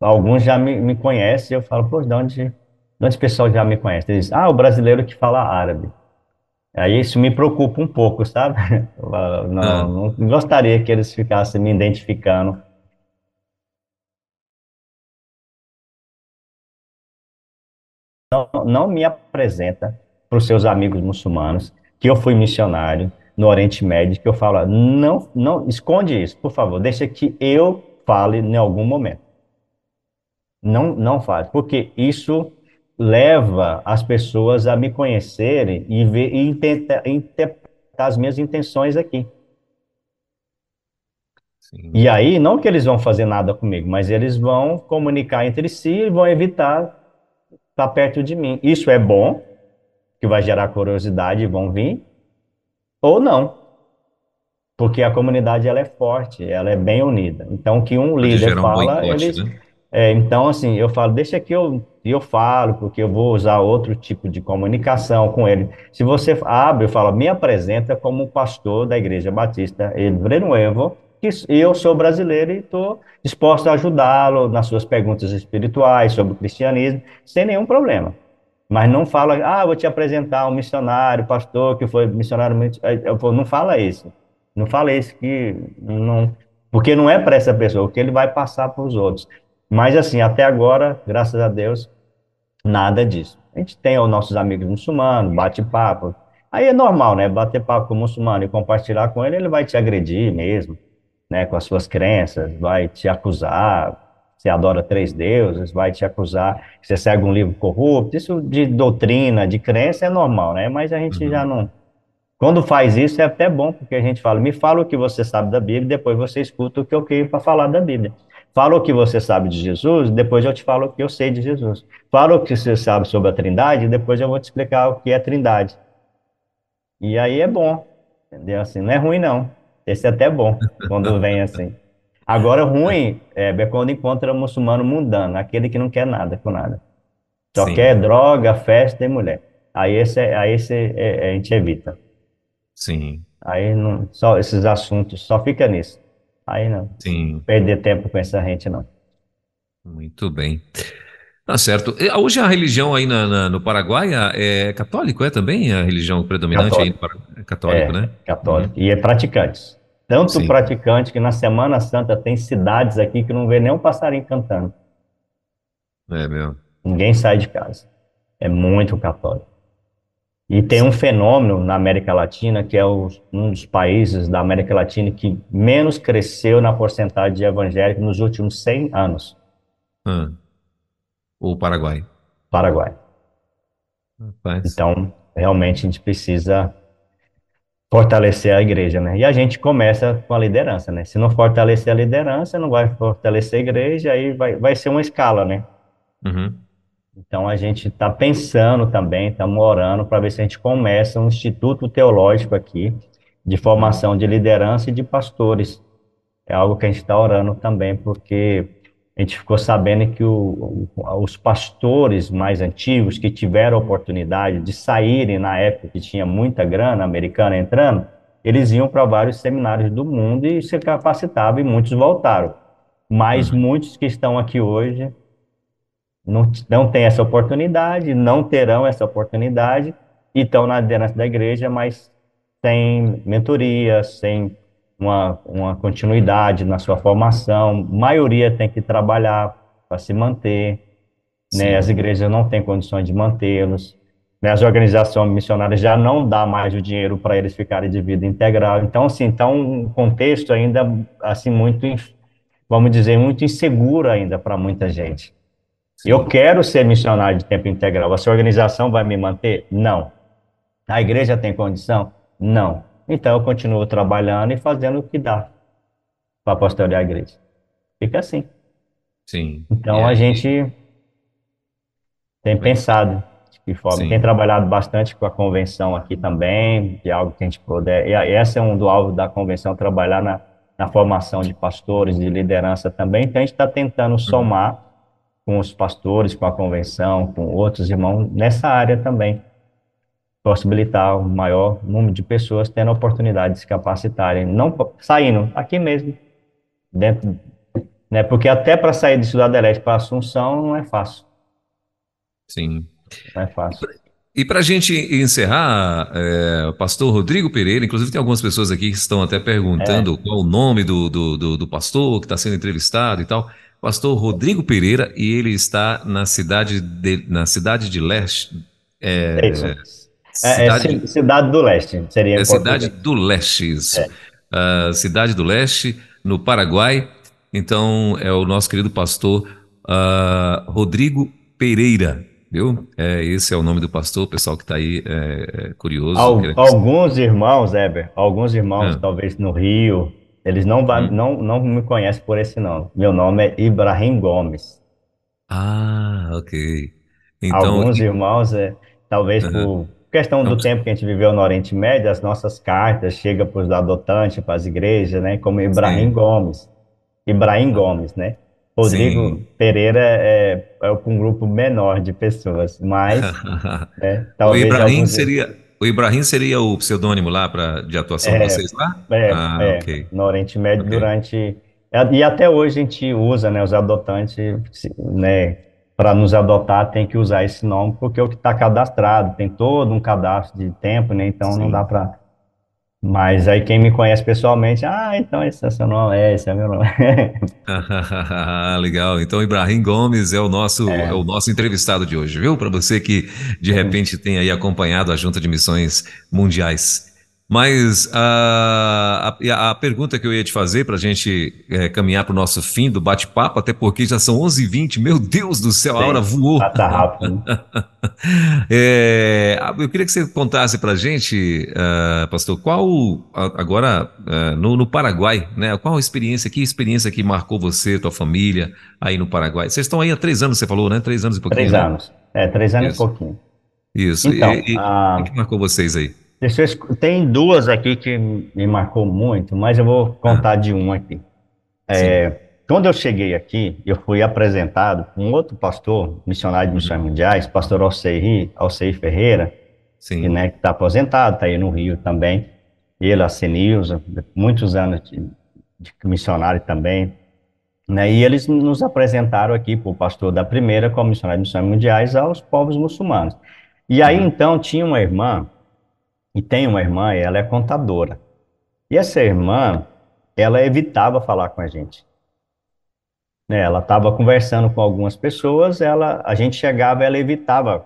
C: alguns já me, me conhecem, eu falo, pô, de onde, de onde o pessoal já me conhece? Eles dizem, ah, o brasileiro que fala árabe. Aí isso me preocupa um pouco, sabe? Não, ah. não gostaria que eles ficassem me identificando. Não, não me apresenta para os seus amigos muçulmanos que eu fui missionário no Oriente Médio, que eu falo, não, não, esconde isso, por favor, deixa que eu fale em algum momento. Não, não faz, porque isso leva as pessoas a me conhecerem e, ver, e interpretar as minhas intenções aqui. Sim. E aí, não que eles vão fazer nada comigo, mas eles vão comunicar entre si e vão evitar estar perto de mim. Isso é bom, que vai gerar curiosidade e vão vir, ou não. Porque a comunidade ela é forte, ela é bem unida. Então, que um líder fala, um eles, né? É, então, assim, eu falo, deixa que eu, eu falo, porque eu vou usar outro tipo de comunicação com ele. Se você abre, eu falo, me apresenta como pastor da Igreja Batista El Brenuevo, que eu sou brasileiro e estou disposto a ajudá-lo nas suas perguntas espirituais sobre o cristianismo, sem nenhum problema. Mas não fala, ah, vou te apresentar um missionário, pastor, que foi missionário. Não fala isso. Não fala isso que não. Porque não é para essa pessoa, que ele vai passar para os outros. Mas, assim, até agora, graças a Deus, nada disso. A gente tem os nossos amigos muçulmanos, bate papo. Aí é normal, né? Bater papo com o muçulmano e compartilhar com ele, ele vai te agredir mesmo, né? Com as suas crenças, vai te acusar. Você adora três deuses, vai te acusar que você segue um livro corrupto. Isso de doutrina, de crença é normal, né? Mas a gente uhum. já não. Quando faz isso é até bom, porque a gente fala, me fala o que você sabe da Bíblia, depois você escuta o que eu quero para falar da Bíblia. Fala o que você sabe de Jesus, depois eu te falo o que eu sei de Jesus. Fala o que você sabe sobre a Trindade, depois eu vou te explicar o que é Trindade. E aí é bom, entendeu? Assim, não é ruim não. Esse é até bom quando vem assim. Agora, ruim é, é quando encontra um muçulmano mundano, aquele que não quer nada com nada. Só Sim. quer droga, festa e mulher. Aí esse, é, aí esse é, é, a gente evita.
B: Sim.
C: Aí não, só esses assuntos, só fica nisso. Aí não.
B: Sim.
C: Perder tempo com essa gente, não.
B: Muito bem. Tá certo. Hoje a religião aí na, na, no Paraguai é católico, é também a religião predominante católico. aí no É católico, é, né?
C: Católico. Uhum. E é praticantes. Tanto Sim. praticante que na Semana Santa tem cidades aqui que não vê nem um passarinho cantando.
B: É meu.
C: Ninguém sai de casa. É muito católico. E tem um fenômeno na América Latina, que é o, um dos países da América Latina que menos cresceu na porcentagem de evangélicos nos últimos 100 anos.
B: Hum. O Paraguai.
C: Paraguai. Rapaz. Então, realmente a gente precisa fortalecer a igreja, né? E a gente começa com a liderança, né? Se não fortalecer a liderança, não vai fortalecer a igreja, aí vai, vai ser uma escala, né?
B: Uhum.
C: Então a gente está pensando também, estamos orando para ver se a gente começa um instituto teológico aqui de formação de liderança e de pastores. É algo que a gente está orando também, porque a gente ficou sabendo que o, os pastores mais antigos que tiveram a oportunidade de saírem na época que tinha muita grana americana entrando, eles iam para vários seminários do mundo e se capacitavam e muitos voltaram. Mas uhum. muitos que estão aqui hoje não, não têm essa oportunidade, não terão essa oportunidade e estão na liderança da igreja, mas sem mentoria, sem uma, uma continuidade na sua formação. A maioria tem que trabalhar para se manter. né, as igrejas não têm condições de mantê-los, né, as organizações missionárias já não dá mais o dinheiro para eles ficarem de vida integral. Então, assim, está um contexto ainda, assim, muito, vamos dizer, muito inseguro ainda para muita gente. Sim. Eu quero ser missionário de tempo integral. A sua organização vai me manter? Não. A igreja tem condição? Não. Então, eu continuo trabalhando e fazendo o que dá para pastorear a igreja. Fica assim.
B: Sim.
C: Então, é. a gente tem pensado de que forma. Sim. Tem trabalhado bastante com a convenção aqui também, de algo que a gente puder. E esse é um do alvo da convenção, trabalhar na, na formação de pastores, de liderança também. Então, a gente está tentando uhum. somar com os pastores, com a convenção, com outros irmãos nessa área também. Possibilitar o maior número de pessoas tendo a oportunidade de se capacitarem, não saindo aqui mesmo, dentro, né? Porque até para sair de Cidade Leste para Assunção não é fácil.
B: Sim.
C: Não é fácil.
B: E para a gente encerrar, é, pastor Rodrigo Pereira, inclusive tem algumas pessoas aqui que estão até perguntando é. qual o nome do, do, do, do pastor que está sendo entrevistado e tal. Pastor Rodrigo Pereira, e ele está na cidade de, na cidade de Leste.
C: É, é isso. Cidade, é, é, cidade do Leste, seria.
B: É cidade do Leste, isso. Uh, cidade do Leste, no Paraguai. Então, é o nosso querido pastor uh, Rodrigo Pereira viu? É, esse é o nome do pastor, o pessoal que está aí é, é curioso.
C: Al, alguns irmãos, Eber, alguns irmãos, ah. talvez no Rio, eles não, hum. não, não me conhecem por esse nome. Meu nome é Ibrahim Gomes.
B: Ah, ok.
C: Então, alguns irmãos, é, talvez por questão do tempo que a gente viveu no Oriente Médio, as nossas cartas chegam para os adotantes, para as igrejas, né? Como Ibrahim Sim. Gomes. Ibrahim Gomes, né? Rodrigo Sim. Pereira é, é um grupo menor de pessoas, mas
B: né, talvez o Ibrahim alguns... seria o Ibrahim seria o pseudônimo lá para de atuação é, de vocês lá?
C: É, ah, é okay. no Oriente Médio okay. durante e até hoje a gente usa, né, os adotantes, né, para nos adotar tem que usar esse nome porque é o que está cadastrado, tem todo um cadastro de tempo, né, então Sim. não dá para mas aí quem me conhece pessoalmente, ah, então esse é seu nome, é, esse é meu nome.
B: Legal. Então Ibrahim Gomes é o nosso é. é o nosso entrevistado de hoje, viu? Para você que de repente tem aí acompanhado a Junta de Missões Mundiais. Mas a, a, a, pergunta que eu ia te fazer para a gente é, caminhar para o nosso fim do bate-papo, até porque já são 11h20, meu Deus do céu, a hora voou.
C: Tá, tá rápido.
B: é, eu queria que você contasse para a gente, uh, pastor, qual, agora uh, no, no, Paraguai, né, qual a experiência, que experiência que marcou você, tua família aí no Paraguai? Vocês estão aí há três anos, você falou, né? Três anos e pouquinho.
C: Três né? anos, é, três anos Isso. e pouquinho.
B: Isso, então, e, e, a... o que marcou vocês aí?
C: Tem duas aqui que me marcou muito, mas eu vou contar ah. de uma aqui. É, quando eu cheguei aqui, eu fui apresentado com um outro pastor, missionário de missões mundiais, pastor Alcei, Alcei Ferreira, que né, está aposentado, está aí no Rio também. Ele, a Senilza, muitos anos de, de missionário também. Né, e eles nos apresentaram aqui, para o pastor da primeira, como missionário de missões mundiais, aos povos muçulmanos. E aí, uhum. então, tinha uma irmã e tem uma irmã, ela é contadora. E essa irmã, ela evitava falar com a gente. Né, ela estava conversando com algumas pessoas, ela, a gente chegava, ela evitava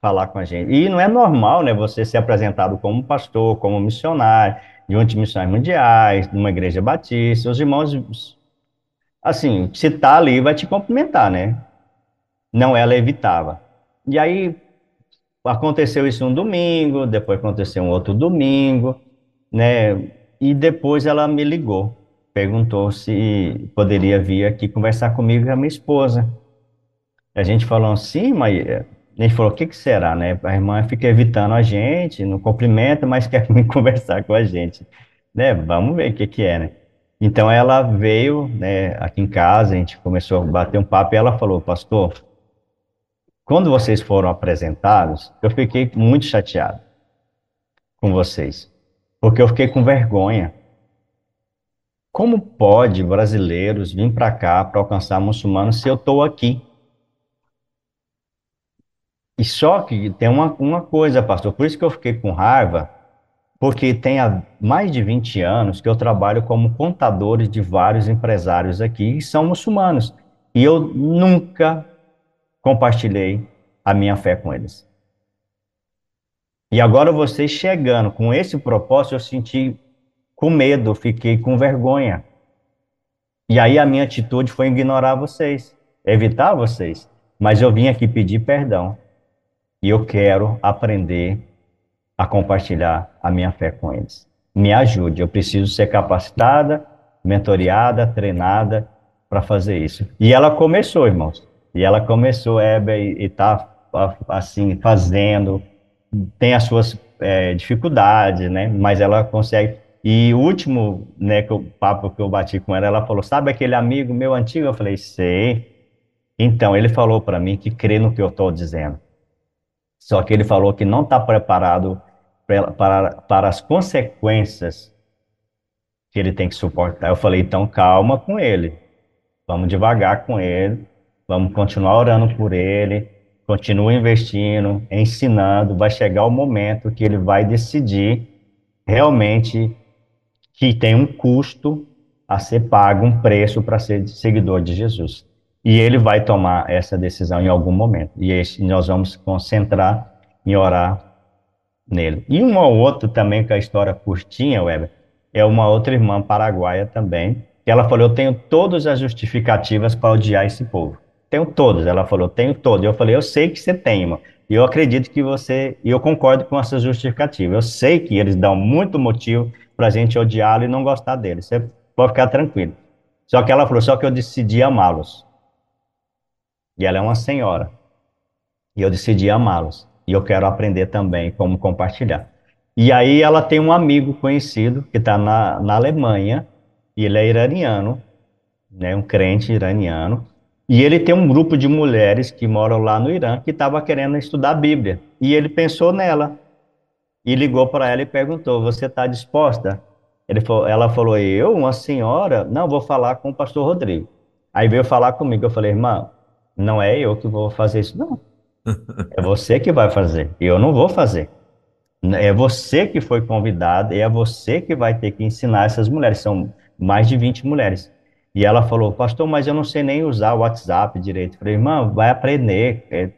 C: falar com a gente. E não é normal, né, você ser apresentado como pastor, como missionário, de missões mundiais, de uma igreja batista, os irmãos, assim, se tá ali, vai te cumprimentar, né? Não, ela evitava. E aí, aconteceu isso um domingo, depois aconteceu um outro domingo, né? E depois ela me ligou, perguntou se poderia vir aqui conversar comigo e a minha esposa. A gente falou assim, mas a gente falou, o que, que será, né? A irmã fica evitando a gente, não cumprimenta, mas quer conversar com a gente, né? Vamos ver o que que é, né? Então ela veio, né, aqui em casa, a gente começou a bater um papo e ela falou, pastor, quando vocês foram apresentados, eu fiquei muito chateado com vocês, porque eu fiquei com vergonha. Como pode brasileiros vir para cá para alcançar muçulmanos se eu estou aqui? E só que tem uma, uma coisa, pastor, por isso que eu fiquei com raiva, porque tem há mais de 20 anos que eu trabalho como contador de vários empresários aqui que são muçulmanos. E eu nunca compartilhei a minha fé com eles. E agora vocês chegando com esse propósito, eu senti com medo, fiquei com vergonha. E aí a minha atitude foi ignorar vocês, evitar vocês. Mas eu vim aqui pedir perdão. E eu quero aprender a compartilhar a minha fé com eles. Me ajude, eu preciso ser capacitada, mentoreada, treinada para fazer isso. E ela começou, irmãos. E ela começou, Hebe, e está assim, fazendo, tem as suas é, dificuldades, né? Mas ela consegue. E o último, né, que o papo que eu bati com ela, ela falou: "Sabe aquele amigo meu antigo?" Eu falei: "Sei". Então ele falou para mim que crê no que eu estou dizendo. Só que ele falou que não está preparado para, para, para as consequências que ele tem que suportar. Eu falei: "Então calma com ele. Vamos devagar com ele. Vamos continuar orando por ele." continua investindo, ensinando, vai chegar o momento que ele vai decidir realmente que tem um custo a ser pago, um preço para ser seguidor de Jesus. E ele vai tomar essa decisão em algum momento. E esse, nós vamos concentrar em orar nele. E um ou outro também, que a história curtinha, Weber, é uma outra irmã paraguaia também, ela falou, eu tenho todas as justificativas para odiar esse povo. Tenho todos. Ela falou, tenho todos. Eu falei, eu sei que você tem, irmão. E eu acredito que você. E eu concordo com essa justificativa. Eu sei que eles dão muito motivo para a gente odiá-lo e não gostar dele. Você pode ficar tranquilo. Só que ela falou, só que eu decidi amá-los. E ela é uma senhora. E eu decidi amá-los. E eu quero aprender também como compartilhar. E aí ela tem um amigo conhecido que está na, na Alemanha, e ele é iraniano, né, um crente iraniano, e ele tem um grupo de mulheres que moram lá no Irã que estava querendo estudar a Bíblia. E ele pensou nela. E ligou para ela e perguntou: Você está disposta? Falou, ela falou: Eu, uma senhora? Não, vou falar com o pastor Rodrigo. Aí veio falar comigo. Eu falei: Irmã, não é eu que vou fazer isso, não. É você que vai fazer. Eu não vou fazer. É você que foi convidado e é você que vai ter que ensinar essas mulheres. São mais de 20 mulheres. E ela falou, pastor, mas eu não sei nem usar o WhatsApp direito. Eu falei, irmã, vai aprender, é,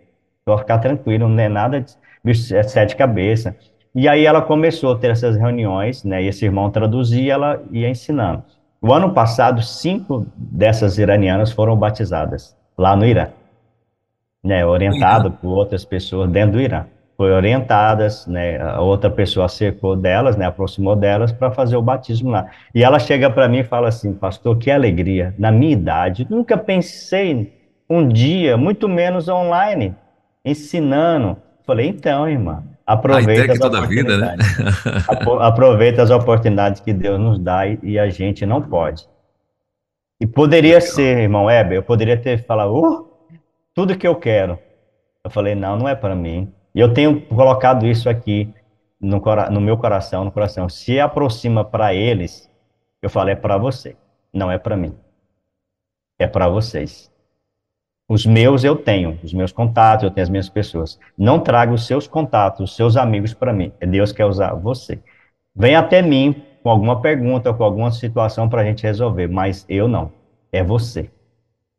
C: pode ficar tranquilo, não é nada de é sete cabeças. E aí ela começou a ter essas reuniões, né, e esse irmão traduzia, ela ia ensinando. O ano passado, cinco dessas iranianas foram batizadas lá no Irã, né, orientado por outras pessoas dentro do Irã foi orientadas, né, a outra pessoa cercou delas, né, aproximou delas para fazer o batismo lá. E ela chega para mim e fala assim, pastor, que alegria, na minha idade, nunca pensei um dia, muito menos online, ensinando. Falei, então, irmã, aproveita as
B: toda a vida, né?
C: aproveita as oportunidades que Deus nos dá e, e a gente não pode. E poderia Legal. ser, irmão Weber, eu poderia ter falado, uh, tudo que eu quero. Eu falei, não, não é para mim e eu tenho colocado isso aqui no, no meu coração, no coração. Se aproxima para eles, eu falo, é para você, não é para mim. É para vocês. Os meus eu tenho, os meus contatos, eu tenho as minhas pessoas. Não traga os seus contatos, os seus amigos para mim. É Deus quer usar você. Vem até mim com alguma pergunta, com alguma situação para a gente resolver, mas eu não. É você.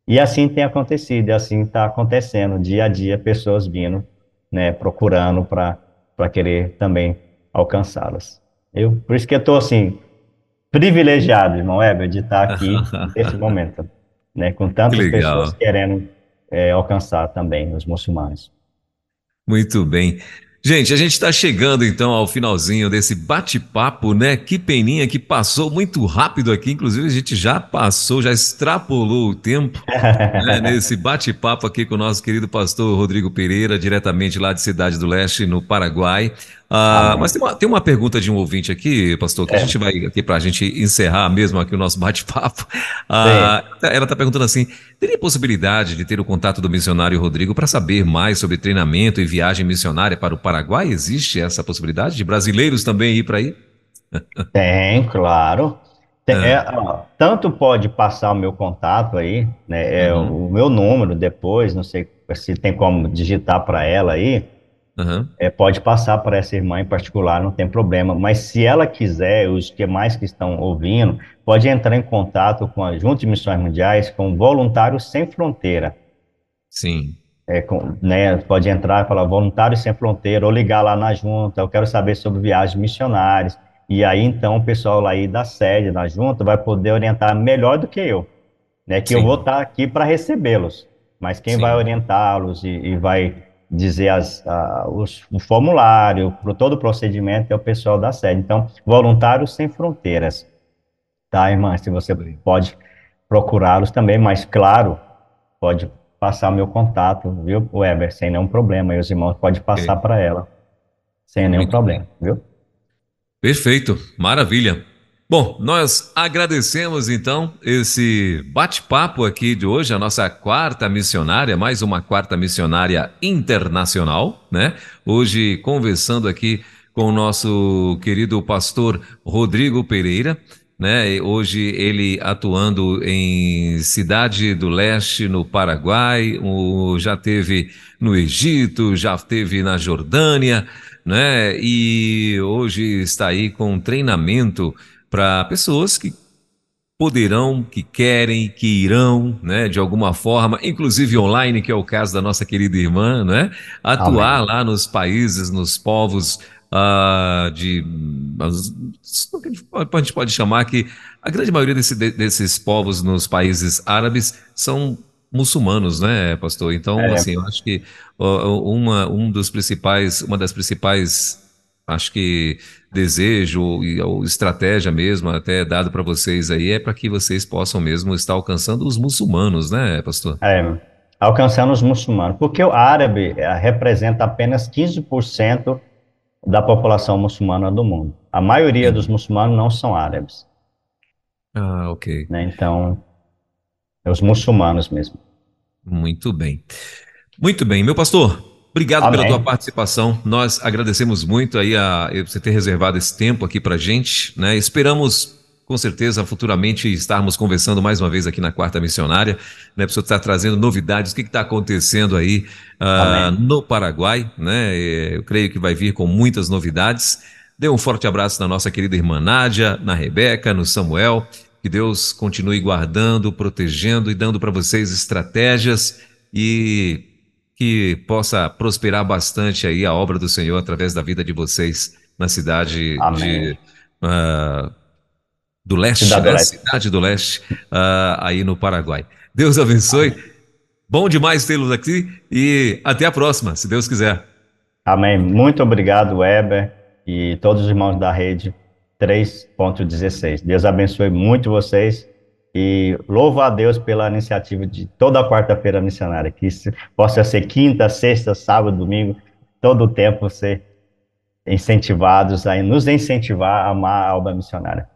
C: E assim tem acontecido, e assim está acontecendo dia a dia, pessoas vindo né, procurando para querer também alcançá-las. Eu, por isso que eu estou assim, privilegiado, irmão Weber, de estar aqui nesse momento, né, com tantas pessoas querendo é, alcançar também os muçulmanos.
B: Muito bem. Gente, a gente está chegando então ao finalzinho desse bate-papo, né? Que peninha que passou muito rápido aqui. Inclusive, a gente já passou, já extrapolou o tempo né? nesse bate-papo aqui com o nosso querido pastor Rodrigo Pereira, diretamente lá de Cidade do Leste, no Paraguai. Ah, mas tem uma, tem uma pergunta de um ouvinte aqui, pastor, que é. a gente vai aqui para a gente encerrar mesmo aqui o nosso bate-papo. Ah, ela está perguntando assim: teria possibilidade de ter o contato do missionário Rodrigo para saber mais sobre treinamento e viagem missionária para o Paraguai? Existe essa possibilidade de brasileiros também ir para aí?
C: Tem, claro. Tem, é. É, ó, tanto pode passar o meu contato aí, né? É uhum. o meu número depois, não sei se tem como digitar para ela aí. Uhum. É, pode passar para essa irmã em particular, não tem problema. Mas se ela quiser, os que mais que estão ouvindo, pode entrar em contato com a Junta de Missões Mundiais, com Voluntários Sem Fronteira.
B: Sim.
C: É, com, né, pode entrar e falar Voluntários Sem Fronteira, ou ligar lá na junta, eu quero saber sobre viagens missionárias. E aí, então, o pessoal lá aí da sede, da junta, vai poder orientar melhor do que eu, né? Que Sim. eu vou estar aqui para recebê-los, mas quem Sim. vai orientá-los e, e, vai dizer as, a, os, o formulário, todo o procedimento é o pessoal da sede. Então, Voluntários Sem Fronteiras, tá, irmã? Se você pode procurá-los também, mas, claro, pode passar meu contato, viu, Weber, sem nenhum problema. E os irmãos podem passar okay. para ela, sem nenhum Muito problema, bem. viu?
B: Perfeito, maravilha. Bom, nós agradecemos então esse bate-papo aqui de hoje, a nossa quarta missionária, mais uma quarta missionária internacional, né? Hoje conversando aqui com o nosso querido pastor Rodrigo Pereira né? Hoje ele atuando em Cidade do Leste, no Paraguai, o, já teve no Egito, já teve na Jordânia, né? E hoje está aí com treinamento para pessoas que poderão, que querem, que irão, né, de alguma forma, inclusive online, que é o caso da nossa querida irmã, né, atuar Amém. lá nos países, nos povos uh, de. A gente pode chamar que a grande maioria desse, desses povos nos países árabes são muçulmanos, né, pastor? Então, é. assim, eu acho que uma, um dos principais, uma das principais, acho que desejo ou estratégia mesmo, até dado para vocês aí, é para que vocês possam mesmo estar alcançando os muçulmanos, né, pastor?
C: É, alcançando os muçulmanos, porque o árabe eh, representa apenas 15% da população muçulmana do mundo. A maioria dos muçulmanos não são árabes.
B: Ah, ok.
C: Né? Então, é os muçulmanos mesmo.
B: Muito bem. Muito bem, meu pastor. Obrigado Amém. pela tua participação. Nós agradecemos muito aí a você ter reservado esse tempo aqui para gente, né? Esperamos com certeza futuramente estarmos conversando mais uma vez aqui na Quarta Missionária, né? Para estar trazendo novidades, o que está acontecendo aí uh, no Paraguai, né? Eu creio que vai vir com muitas novidades. Dê um forte abraço na nossa querida irmã Nádia, na Rebeca, no Samuel. Que Deus continue guardando, protegendo e dando para vocês estratégias e que possa prosperar bastante aí a obra do Senhor através da vida de vocês na cidade Amém. de uh, do Leste, Cidade, né? do, leste. Cidade do Leste, uh, aí no Paraguai. Deus abençoe. Bom demais tê-los aqui e até a próxima, se Deus quiser.
C: Amém. Muito obrigado, Weber e todos os irmãos da rede 3.16. Deus abençoe muito vocês e louvo a Deus pela iniciativa de toda quarta-feira missionária, que possa ser quinta, sexta, sábado, domingo, todo o tempo ser incentivados a nos incentivar a amar a obra missionária.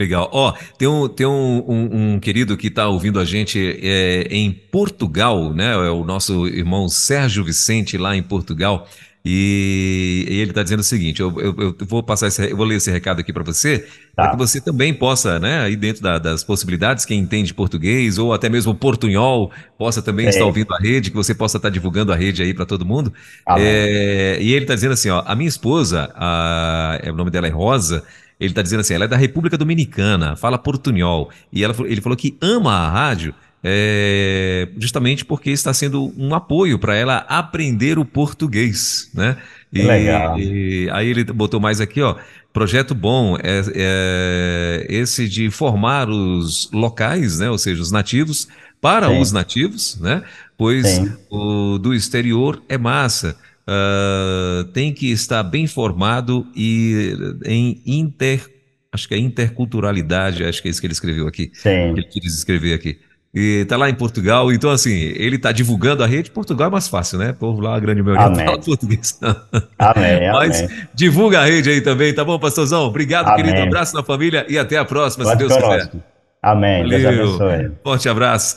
B: Legal. Ó, tem um, tem um, um, um querido que está ouvindo a gente é, em Portugal, né? É o nosso irmão Sérgio Vicente lá em Portugal. E, e ele está dizendo o seguinte: eu, eu, eu, vou passar esse, eu vou ler esse recado aqui para você, tá. para que você também possa, né, aí dentro da, das possibilidades, quem entende português ou até mesmo portunhol, possa também é. estar ouvindo a rede, que você possa estar divulgando a rede aí para todo mundo. É, e ele está dizendo assim: ó, a minha esposa, a, o nome dela é Rosa. Ele está dizendo assim, ela é da República Dominicana, fala portunhol. E ela, ele falou que ama a rádio é, justamente porque está sendo um apoio para ela aprender o português, né?
C: E, Legal.
B: E, aí ele botou mais aqui, ó. Projeto bom é, é, esse de formar os locais, né? Ou seja, os nativos para Sim. os nativos, né? Pois Sim. o do exterior é massa uh, tem que estar bem formado e em inter. Acho que é interculturalidade, acho que é isso que ele escreveu aqui.
C: Sim.
B: Que ele quis escrever aqui. E tá lá em Portugal, então assim, ele tá divulgando a rede, Portugal é mais fácil, né? O povo lá, a grande maioria amém. fala português.
C: Amém,
B: Mas
C: amém.
B: divulga a rede aí também, tá bom, pastorzão? Obrigado, amém. querido, abraço na família e até a próxima, Pode se Deus quiser.
C: Amém, Valeu. Deus abençoe.
B: Forte abraço.